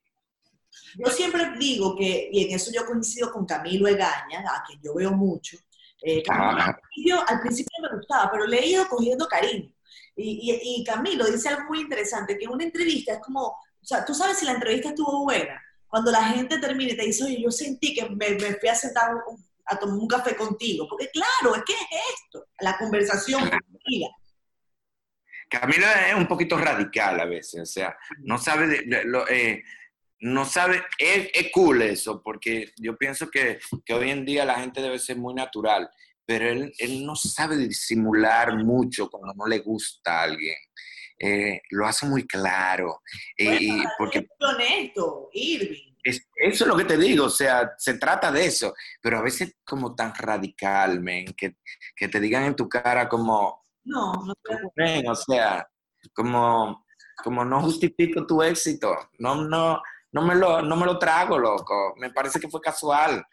Yo siempre digo que, y en eso yo coincido con Camilo Egaña, a quien yo veo mucho, eh, al, principio, me gustaba, pero le he ido cogiendo cariño. Y, y, y, Camilo dice algo muy interesante, que una entrevista es como, o sea, tú sabes si la entrevista estuvo buena, cuando la gente termine y te dice, oye, yo sentí que me, fui a sentar a tomar un café contigo, porque claro, es que es esto, la conversación Camila es un poquito radical a veces, o sea, no sabe, lo, eh, no sabe, es, cool eso, porque yo pienso que, que, hoy en día la gente debe ser muy natural, pero él, él no sabe disimular mucho cuando no le gusta a alguien. Eh, lo hace muy claro. Eh, y porque, es honesto, Irving. eso es lo que te digo, o sea, se trata de eso, pero a veces como tan radical, que, que te digan en tu cara como... No, no O sea, como, como no justifico tu éxito, no, no, no, me lo, no me lo trago, loco, me parece que fue casual.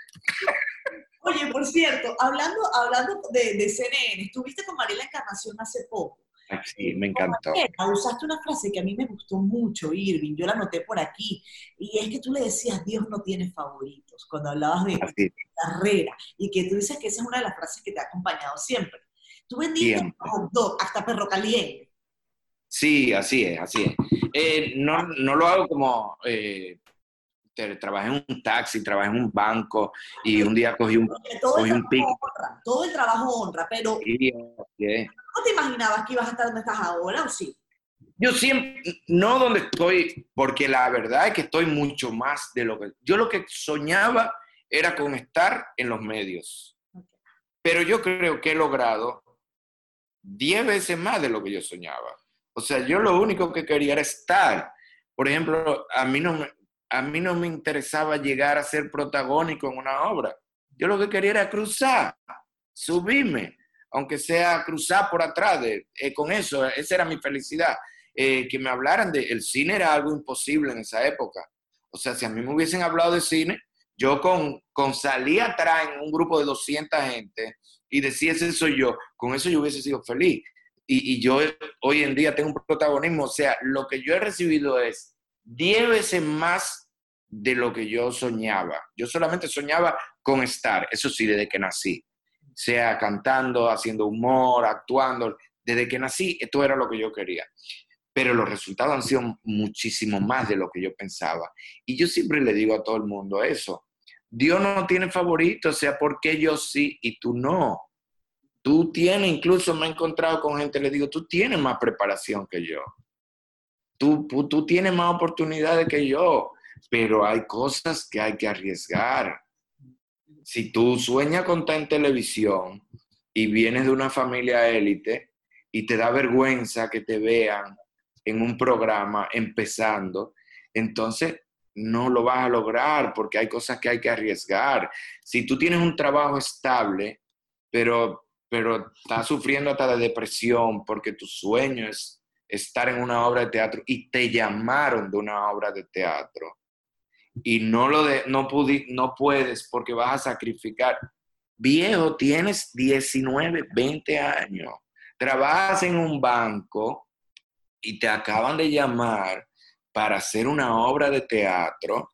Oye, por cierto, hablando, hablando de, de CNN, estuviste con Mariela Encarnación hace poco. Sí, me encantó. Usaste una frase que a mí me gustó mucho, Irving, yo la anoté por aquí, y es que tú le decías, Dios no tiene favoritos, cuando hablabas de carrera, y que tú dices que esa es una de las frases que te ha acompañado siempre. Tú vendiste hasta perro caliente. Sí, así es, así es. Eh, no, no, lo hago como eh, trabajé en un taxi, trabajé en un banco y un día cogí un, cogí un pico. todo el trabajo honra, pero ¿no te imaginabas que ibas a estar donde estás ahora o sí? Yo siempre, no donde estoy, porque la verdad es que estoy mucho más de lo que... Yo lo que soñaba era con estar en los medios, pero yo creo que he logrado diez veces más de lo que yo soñaba. O sea, yo lo único que quería era estar. Por ejemplo, a mí no me, a mí no me interesaba llegar a ser protagónico en una obra. Yo lo que quería era cruzar, subirme, aunque sea cruzar por atrás. De, eh, con eso, esa era mi felicidad. Eh, que me hablaran de... El cine era algo imposible en esa época. O sea, si a mí me hubiesen hablado de cine, yo con, con salir atrás en un grupo de 200 gente y decir, ese soy yo, con eso yo hubiese sido feliz. Y, y yo hoy en día tengo un protagonismo. O sea, lo que yo he recibido es 10 veces más de lo que yo soñaba. Yo solamente soñaba con estar, eso sí, desde que nací. Sea cantando, haciendo humor, actuando. Desde que nací, esto era lo que yo quería. Pero los resultados han sido muchísimo más de lo que yo pensaba. Y yo siempre le digo a todo el mundo eso. Dios no tiene favorito, o sea, ¿por qué yo sí y tú no? Tú tienes, incluso me he encontrado con gente, le digo, tú tienes más preparación que yo. Tú, tú tienes más oportunidades que yo, pero hay cosas que hay que arriesgar. Si tú sueñas con estar en televisión y vienes de una familia élite y te da vergüenza que te vean en un programa empezando, entonces no lo vas a lograr porque hay cosas que hay que arriesgar. Si tú tienes un trabajo estable, pero, pero estás sufriendo hasta de depresión porque tu sueño es estar en una obra de teatro y te llamaron de una obra de teatro y no lo de, no, no puedes porque vas a sacrificar. Viejo, tienes 19, 20 años, trabajas en un banco y te acaban de llamar para hacer una obra de teatro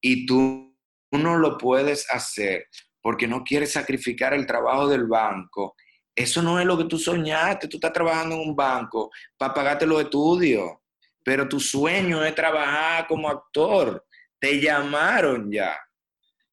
y tú no lo puedes hacer porque no quieres sacrificar el trabajo del banco. Eso no es lo que tú soñaste. Tú estás trabajando en un banco para pagarte los estudios, pero tu sueño es trabajar como actor te llamaron ya.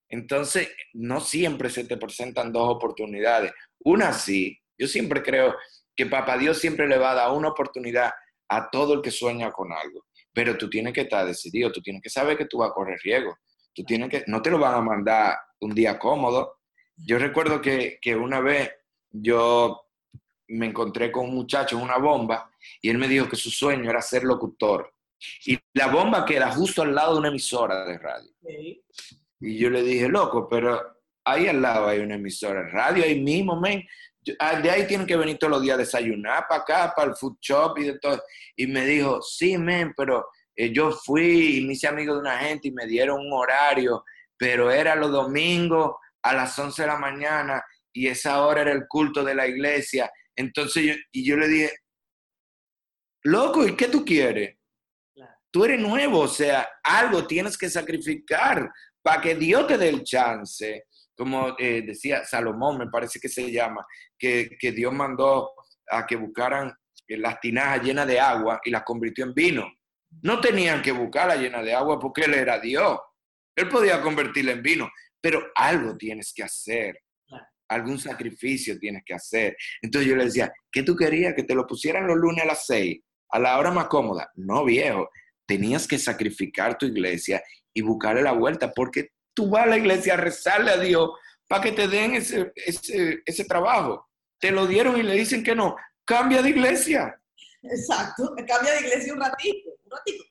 Entonces, no siempre se te presentan dos oportunidades. Una sí, yo siempre creo que Papá Dios siempre le va a dar una oportunidad a todo el que sueña con algo, pero tú tienes que estar decidido, tú tienes que saber que tú vas a correr riesgo, tú tienes que, no te lo van a mandar un día cómodo. Yo recuerdo que, que una vez yo me encontré con un muchacho en una bomba y él me dijo que su sueño era ser locutor. Y la bomba queda justo al lado de una emisora de radio. Y yo le dije, loco, pero ahí al lado hay una emisora de radio, ahí mismo, men. Ah, de ahí tienen que venir todos los días a desayunar para acá, para el food shop y de todo. Y me dijo, sí, men, pero eh, yo fui y me hice amigo de una gente y me dieron un horario, pero era los domingos a las 11 de la mañana y esa hora era el culto de la iglesia. Entonces yo, y yo le dije, loco, ¿y qué tú quieres? tú eres nuevo, o sea, algo tienes que sacrificar para que Dios te dé el chance. Como eh, decía Salomón, me parece que se llama, que, Dios mandó a que buscaran las tinajas llenas de agua y las convirtió en vino. No tenían que buscarla llena de agua porque Él era Dios. Él podía convertirla en vino, pero algo tienes que hacer. Algún sacrificio tienes que hacer. Entonces yo le decía, ¿qué tú querías? Que te lo pusieran los lunes a las seis, a la hora más cómoda. No, viejo tenías que sacrificar tu iglesia y buscarle la vuelta, porque tú vas a la iglesia a rezarle a Dios para que te den ese, ese, trabajo. Te lo dieron y le dicen que no. Cambia de iglesia. Exacto, cambia de iglesia un ratito, un ratito.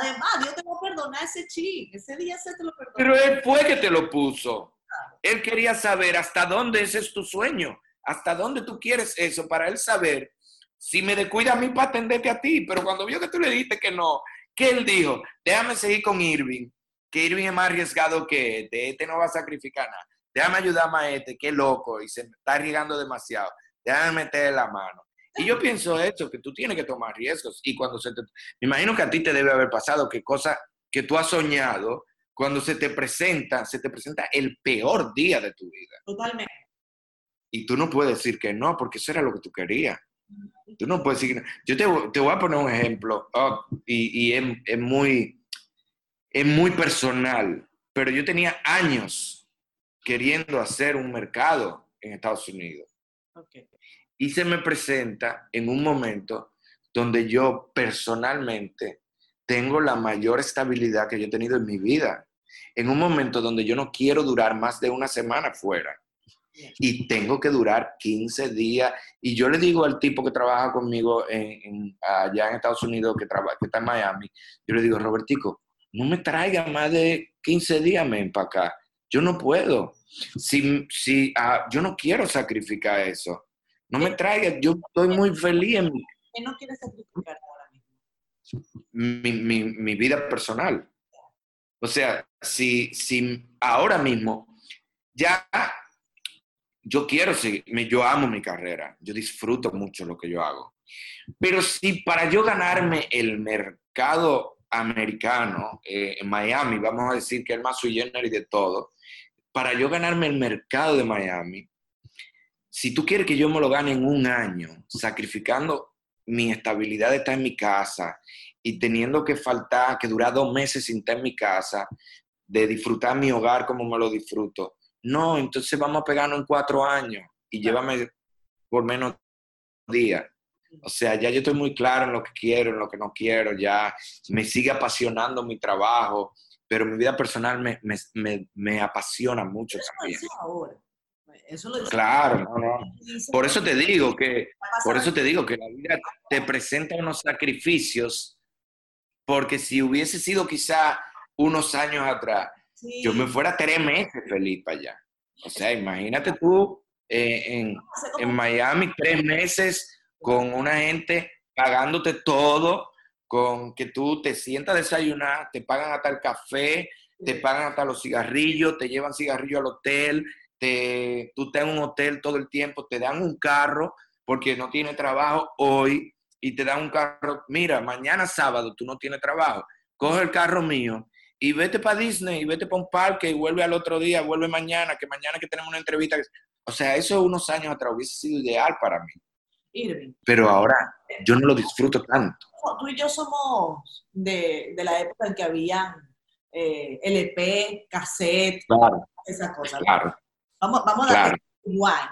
Además, Dios te va a perdonar ese chi, ese día se te lo perdonó. Pero Él fue que te lo puso. Él quería saber hasta dónde ese es tu sueño, hasta dónde tú quieres eso, para Él saber si me descuida a mí para atenderte a ti. Pero cuando vio que tú le dijiste que no, ¿Qué él dijo? Déjame seguir con Irving, que Irving es más arriesgado que este, este no va a sacrificar nada. Déjame ayudar a este, que loco y se está arriesgando demasiado. Déjame meterle la mano. Y yo pienso esto, que tú tienes que tomar riesgos. Y cuando se te... Me imagino que a ti te debe haber pasado que cosa que tú has soñado, cuando se te presenta, se te presenta el peor día de tu vida. Totalmente. Y tú no puedes decir que no, porque eso era lo que tú querías. Tú no puedes decir Yo te, voy a poner un ejemplo oh, y, es, muy, es muy personal, pero yo tenía años queriendo hacer un mercado en Estados Unidos. Y se me presenta en un momento donde yo personalmente tengo la mayor estabilidad que yo he tenido en mi vida. En un momento donde yo no quiero durar más de una semana fuera y tengo que durar 15 días. Y yo le digo al tipo que trabaja conmigo en, allá en Estados Unidos, que, trabaja, que está en Miami, yo le digo, Robertico, no me traiga más de 15 días men, para acá. Yo no puedo. Si, si, ah, yo no quiero sacrificar eso. No me traiga, yo estoy muy feliz en mi... ¿Qué no quieres sacrificar? Mi, vida personal. O sea, si, si ahora mismo ya yo quiero seguir, yo amo mi carrera, yo disfruto mucho lo que yo hago. Pero si para yo ganarme el mercado americano eh, en Miami, vamos a decir que es más sui generis de todo, para yo ganarme el mercado de Miami, si tú quieres que yo me lo gane en un año, sacrificando mi estabilidad estar en mi casa y teniendo que faltar, que durar dos meses sin estar en mi casa, de disfrutar mi hogar como me lo disfruto, no, entonces vamos a pegarnos en cuatro años y llévame por menos días. O sea, ya yo estoy muy claro en lo que quiero, en lo que no quiero, ya me sigue apasionando mi trabajo, pero mi vida personal me, me, me, apasiona mucho también. ahora. Eso lo claro, no, no. Por eso te digo que, por eso te digo que la vida te presenta unos sacrificios, porque si hubiese sido quizá unos años atrás, yo me fuera tres meses feliz para allá. O sea, imagínate tú eh, en, en, Miami tres meses con una gente pagándote todo con que tú te sientas a desayunar, te pagan hasta el café, te pagan hasta los cigarrillos, te llevan cigarrillos al hotel, te, tú estás en un hotel todo el tiempo, te dan un carro porque no tienes trabajo hoy y te dan un carro, mira, mañana sábado tú no tienes trabajo, coge el carro mío y vete para Disney y vete para un parque y vuelve al otro día, vuelve mañana, que mañana que tenemos una entrevista. O sea, eso unos años atrás hubiese sido ideal para mí. Irving. Pero ahora yo no lo disfruto tanto. Tú y yo somos de, de la época en que había eh, LP, cassette, claro, esas cosas. Claro. Vamos, vamos a Claro. dar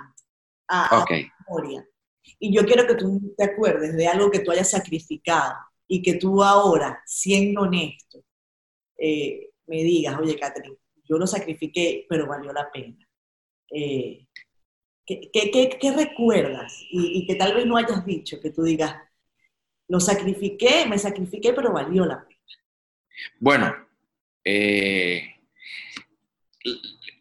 a, a Ok. la memoria. Y yo quiero que tú te acuerdes de algo que tú hayas sacrificado y que tú ahora, siendo honesto, eh, me digas, oye, Catherine, yo lo sacrifiqué, pero valió la pena. Eh, ¿qué, qué- qué- qué recuerdas? Y, y que tal vez no hayas dicho, que tú digas, lo sacrifiqué, me sacrifiqué, pero valió la pena. Bueno, eh,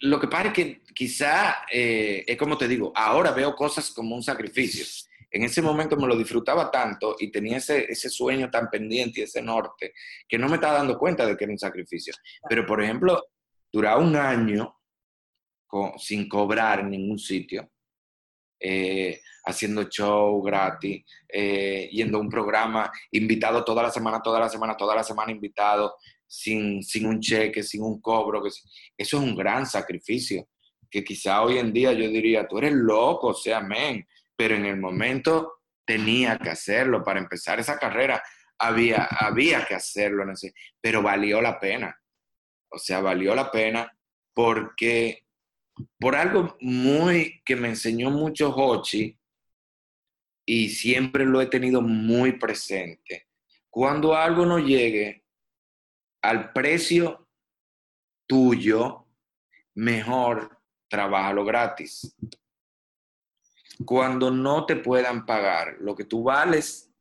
lo que pasa es que quizá, eh, es como te digo, ahora veo cosas como un sacrificio. En ese momento me lo disfrutaba tanto y tenía ese, ese sueño tan pendiente y ese norte que no me estaba dando cuenta de que era un sacrificio. Pero, por ejemplo, duraba un año co- sin cobrar en ningún sitio, eh, haciendo show gratis, eh, yendo a un programa, invitado toda la semana, toda la semana, toda la semana invitado, sin, sin un cheque, sin un cobro. Que, eso es un gran sacrificio, que quizá hoy en día yo diría, tú eres loco, o sea, men, pero en el momento tenía que hacerlo para empezar esa carrera. Había, había que hacerlo, ese- pero valió la pena. O sea, valió la pena porque por algo muy que me enseñó mucho Hochi y siempre lo he tenido muy presente. Cuando algo no llegue al precio tuyo, mejor trabajalo gratis. Cuando no te puedan pagar lo que tú vales,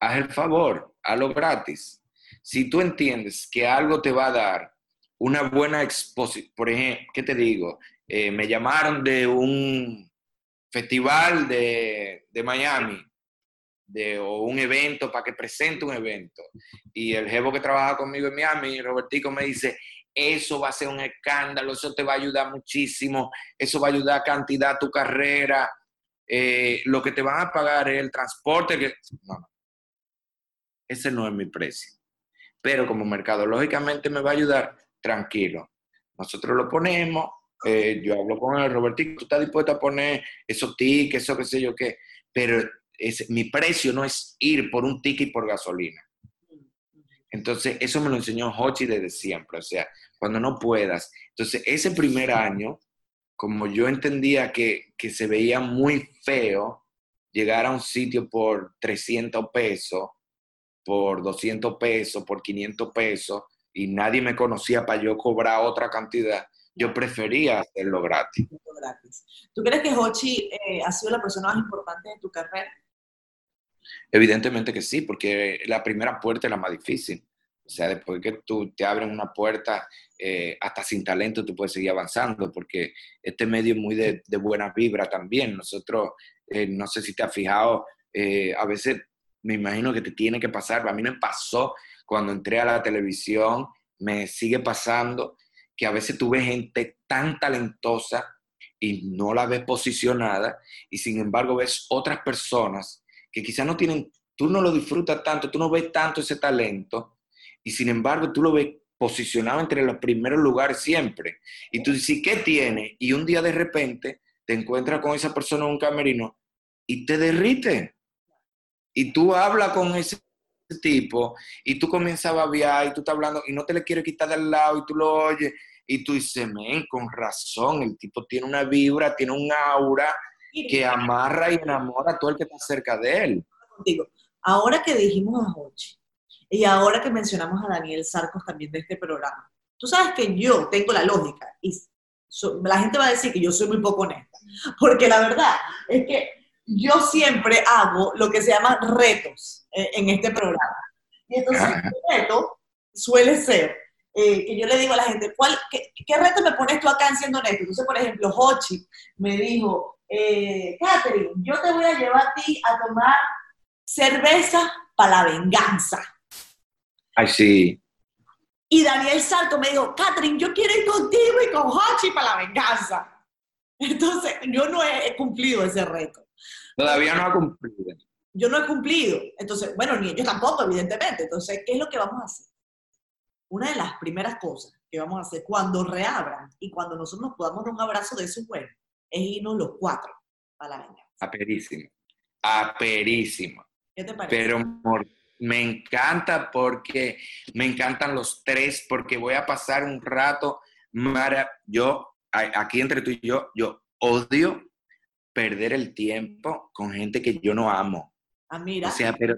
haz el favor, hazlo gratis. Si tú entiendes que algo te va a dar una buena exposición, por ejemplo, ¿qué te digo? Eh, me llamaron de un festival de, de Miami, de, o un evento para que presente un evento. Y el jefe que trabaja conmigo en Miami, Robertico, me dice, eso va a ser un escándalo, eso te va a ayudar muchísimo, eso va a ayudar cantidad a tu carrera, eh, lo que te van a pagar es el transporte. Que... No. Ese no es mi precio. Pero como mercadológicamente me va a ayudar, tranquilo. Nosotros lo ponemos, eh, yo hablo con el Robertico, tú estás dispuesto a poner esos tickets, eso qué sé yo qué, pero es, mi precio no es ir por un ticket por gasolina. Entonces, eso me lo enseñó Hochi desde siempre, o sea, cuando no puedas. Entonces, ese primer año, como yo entendía que, que se veía muy feo llegar a un sitio por 300 pesos, por 200 pesos, por 500 pesos, y nadie me conocía para yo cobrar otra cantidad, yo prefería hacerlo gratis. ¿Tú crees que Hochi eh, ha sido la persona más importante de tu carrera? Evidentemente que sí, porque la primera puerta es la más difícil. O sea, después que tú te abren una puerta, eh, hasta sin talento tú puedes seguir avanzando, porque este medio es muy de, de buena vibra también. Nosotros, eh, no sé si te has fijado, eh, a veces me imagino que te tiene que pasar. A mí me pasó cuando entré a la televisión, me sigue pasando que a veces tú ves gente tan talentosa y no la ves posicionada, y sin embargo ves otras personas que quizás no tienen, tú no lo disfrutas tanto, tú no ves tanto ese talento, y sin embargo tú lo ves posicionado entre los primeros lugares siempre. Y tú dices, ¿qué tiene? Y un día de repente te encuentras con esa persona en un camerino y te derrite. Y tú hablas con ese tipo y tú comienzas a babiar y tú estás hablando y no te le quieres quitar del lado y tú lo oyes y tú dices, men, con razón, el tipo tiene una vibra, tiene un aura que amarra y enamora a todo el que está cerca de él. Contigo. Ahora que dijimos a Hochi y ahora que mencionamos a Daniel Sarcos también de este programa, tú sabes que yo tengo la lógica y so, la gente va a decir que yo soy muy poco honesta, porque la verdad es que yo siempre hago lo que se llama retos eh, en este programa. Y entonces el reto suele ser eh, que yo le digo a la gente, ¿cuál, qué, qué, reto me pones tú acá en siendo honesto? Entonces, por ejemplo, Hochi me dijo, eh, Catherine, yo te voy a llevar a ti a tomar cerveza para la venganza. Ay, sí. Y Daniel Salto me dijo, Catherine, yo quiero ir contigo y con Hachi para la venganza. Entonces, yo no he cumplido ese reto. Todavía no ha cumplido. Yo no he cumplido. Entonces, bueno, ni ellos tampoco, evidentemente. Entonces, ¿qué es lo que vamos a hacer? Una de las primeras cosas que vamos a hacer cuando reabran y cuando nosotros nos podamos dar un abrazo de esos buenos es irnos los cuatro a la venganza. Aperísimo. Aperísimo. ¿Qué te parece? Pero me encanta porque me encantan los tres, porque voy a pasar un rato mara. Yo, aquí entre tú y yo, yo odio perder el tiempo con gente que yo no amo. Ah, mira. O sea, pero,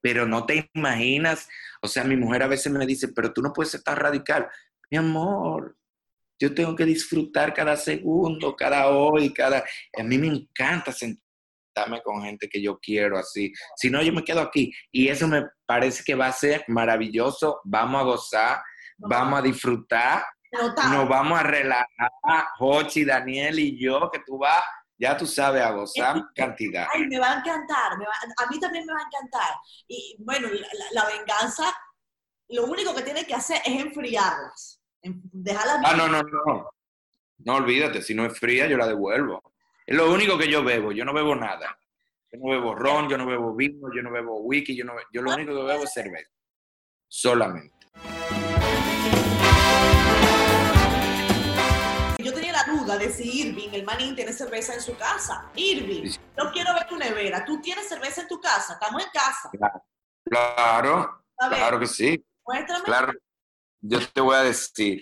pero no te imaginas. O sea, mi mujer a veces me dice, pero tú no puedes ser tan radical. Mi amor, yo tengo que disfrutar cada segundo, cada hoy, cada... A mí me encanta sentarme con gente que yo quiero así. Si no, yo me quedo aquí. Y eso me parece que va a ser maravilloso. Vamos a gozar, vamos a disfrutar, nos vamos a relajar. Jochi, Daniel y yo, que tú vas, ya tú sabes, a gozar cantidad. Ay, me va a encantar, me va- a mí también me va a encantar. Y bueno, la, la- la venganza, lo único que tiene que hacer es enfriarlas, dejarlas Ah, no, no, no. No olvídate, si no es fría, yo la devuelvo. Es lo único que yo bebo, yo no bebo nada. Yo no bebo ron, yo no bebo vino, yo no bebo whisky, yo, no, be- yo lo único que bebo es cerveza. Solamente. Yo tenía la duda de si Irving, el manín, tiene cerveza en su casa. Irving, Sí. no quiero ver tu nevera. ¿Tú tienes cerveza en tu casa? Estamos en casa. Claro, ver, claro que sí. muéstrame. Claro. Yo te voy a decir,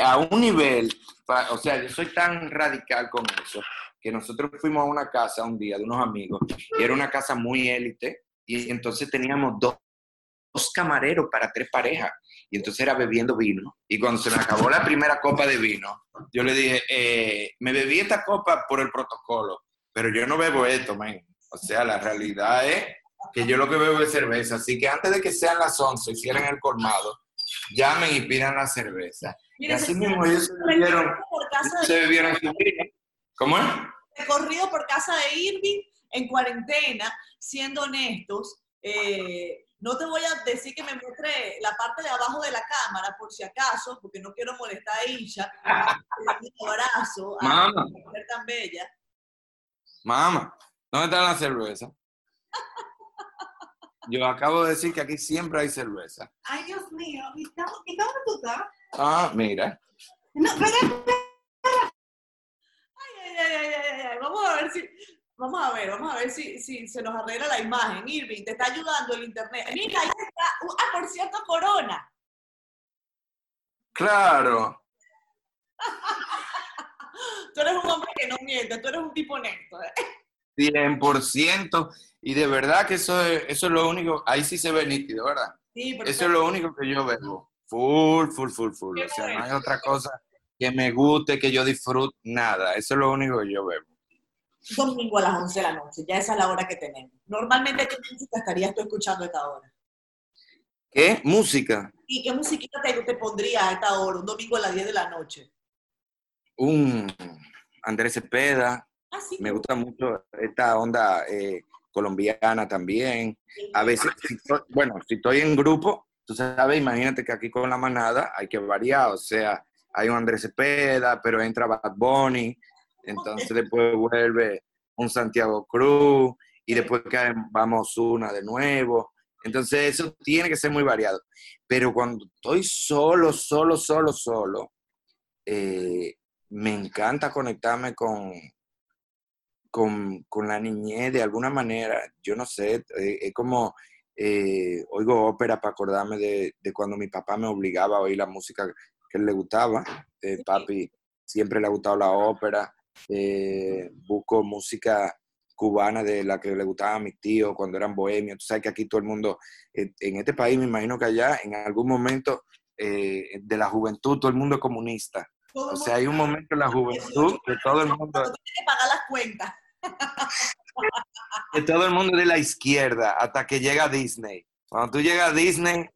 a un nivel, pa- o sea, yo soy tan radical con eso, que nosotros fuimos a una casa un día de unos amigos, y era una casa muy élite, y entonces teníamos dos, camareros para tres parejas, y entonces era bebiendo vino, y cuando se me acabó la primera copa de vino, yo le dije, eh, me bebí esta copa por el protocolo, pero yo no bebo esto, man. O sea, la realidad es que yo lo que bebo es cerveza, así que antes de que sean las 11 y el colmado, llamen y pidan la cerveza. Y Mire, así mismo ellos se bebieron, se bebieron su vino. ¿Cómo es? recorrido por casa de Irving en cuarentena, siendo honestos. eh, no te voy a decir que me muestre la parte de abajo de la cámara, por si acaso, porque no quiero molestar a Isha. Un abrazo a Mamá, la mujer tan bella. mamá, ¿dónde está la cerveza? Yo acabo de decir que aquí siempre hay cerveza. Ay, Dios mío, ¿y dónde tú estás? Ah, mira. No, pero- Ay, ay, ay, ay, ay, ay, Vamos a ver si, vamos a ver, vamos a ver si, si se nos arregla la imagen. Irving, te está ayudando el internet. Mira, ahí está. Uh, Ah, por cierto, Corona. Claro. Tú eres un hombre que no miente, tú eres un tipo honesto. ¿eh? 100%. Y de verdad que eso es, eso es lo único, ahí sí se ve nítido, ¿verdad? Sí, pero Eso es lo único que yo bebo. Full, full, full, full. O sea, no hay otra cosa que me guste, que yo disfrute, nada. Eso es lo único que yo bebo. domingo a las 11 de la noche, ya esa es la hora que tenemos. Normalmente, ¿qué música estarías tú escuchando a esta hora? ¿Qué? Música. ¿Y qué musiquita te, te pondría a esta hora, un domingo a las 10 de la noche? Un Andrés Cepeda. Ah, sí. Me gusta mucho esta onda eh, colombiana también. A veces, si estoy- bueno, si estoy en grupo, tú sabes, imagínate que aquí con la manada hay que variar. O sea, hay un Andrés Cepeda, pero entra Bad Bunny. Entonces después vuelve un Santiago Cruz y después vamos una de nuevo. Entonces eso tiene que ser muy variado. Pero cuando estoy solo, solo, solo, solo, eh, me encanta conectarme con, con, con la niñez de alguna manera. Yo no sé, eh, es como eh, oigo ópera para acordarme de, de cuando mi papá me obligaba a oír la música que él le gustaba. Eh, papi siempre le ha gustado la ópera. Eh, busco música cubana de la que le gustaba a mis tíos cuando eran bohemios. Tú sabes que aquí todo el mundo, eh, en este país, me imagino que allá, en algún momento de la juventud, todo el mundo es comunista. Todo O sea, hay un momento en la juventud que todo el mundo, tiene que pagar las cuentas. que todo el mundo de la izquierda hasta que llega Disney. Cuando tú llegas a Disney,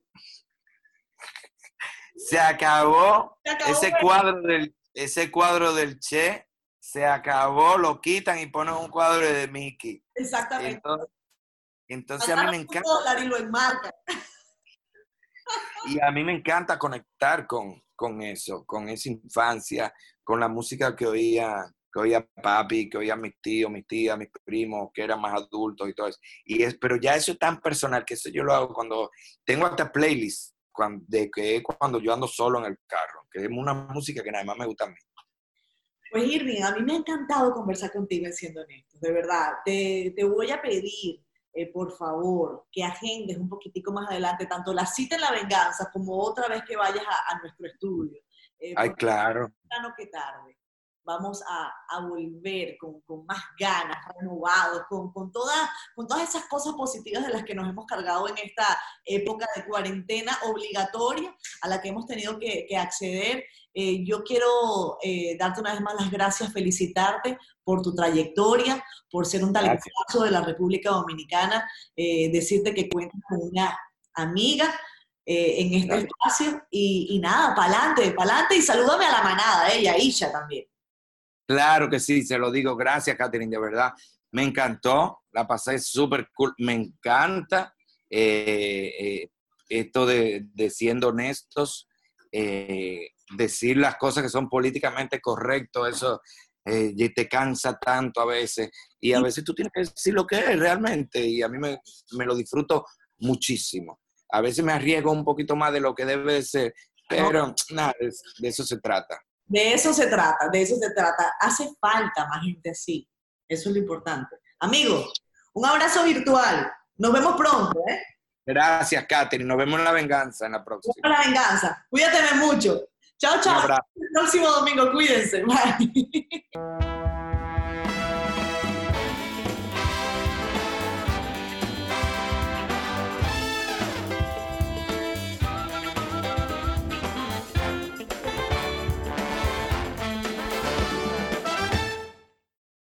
se acabó Se acabó ese cuadro del, ese cuadro del Che, se acabó, lo quitan y ponen un cuadro de Mickey. Exactamente. Entonces, Entonces a mí me encanta. y lo. Y a mí me encanta conectar con, con eso, con esa infancia, con la música que oía, que oía papi, que oía mis tíos, mis tías, mis primos, que eran más adultos y todo eso. Y es, pero ya eso es tan personal que eso yo lo hago cuando tengo hasta playlists cuando, de que cuando yo ando solo en el carro, que es una música que nada más me gusta a mí. Pues Irving, a mí me ha encantado conversar contigo siendo honesto, de verdad. Te, te voy a pedir, eh, por favor, que agendes un poquitico más adelante tanto la cita en la venganza como otra vez que vayas a, nuestro estudio. Eh, Ay, claro. que tarde vamos a, volver con, más ganas, renovados, con, con, todas, con todas esas cosas positivas de las que nos hemos cargado en esta época de cuarentena obligatoria a la que hemos tenido que, acceder. Eh, yo quiero eh, darte una vez más las gracias, felicitarte por tu trayectoria, por ser un talentazo de la República Dominicana, eh, decirte que cuentas con una amiga en este espacio y, nada, pa'lante, pa'lante y salúdame a la manada, ella, Isha también. Claro que sí, se lo digo. Gracias, Catherine, de verdad. Me encantó, la pasé súper cool. Me encanta eh, eh, esto de, siendo honestos, eh, decir las cosas que son políticamente correctas, eso te cansa tanto a veces. Y a veces tú tienes que decir lo que es realmente. Y a mí me, lo disfruto muchísimo. A veces me arriesgo un poquito más de lo que debe ser, pero nada, de eso se trata. De eso se trata, de eso se trata. Hace falta más gente así. Eso es lo importante. Amigos, un abrazo virtual. Nos vemos pronto, ¿eh? Gracias, Katherine. Nos vemos en la venganza en la próxima. En la venganza. Cuídate mucho. Chao, chao. El próximo domingo, cuídense. Bye.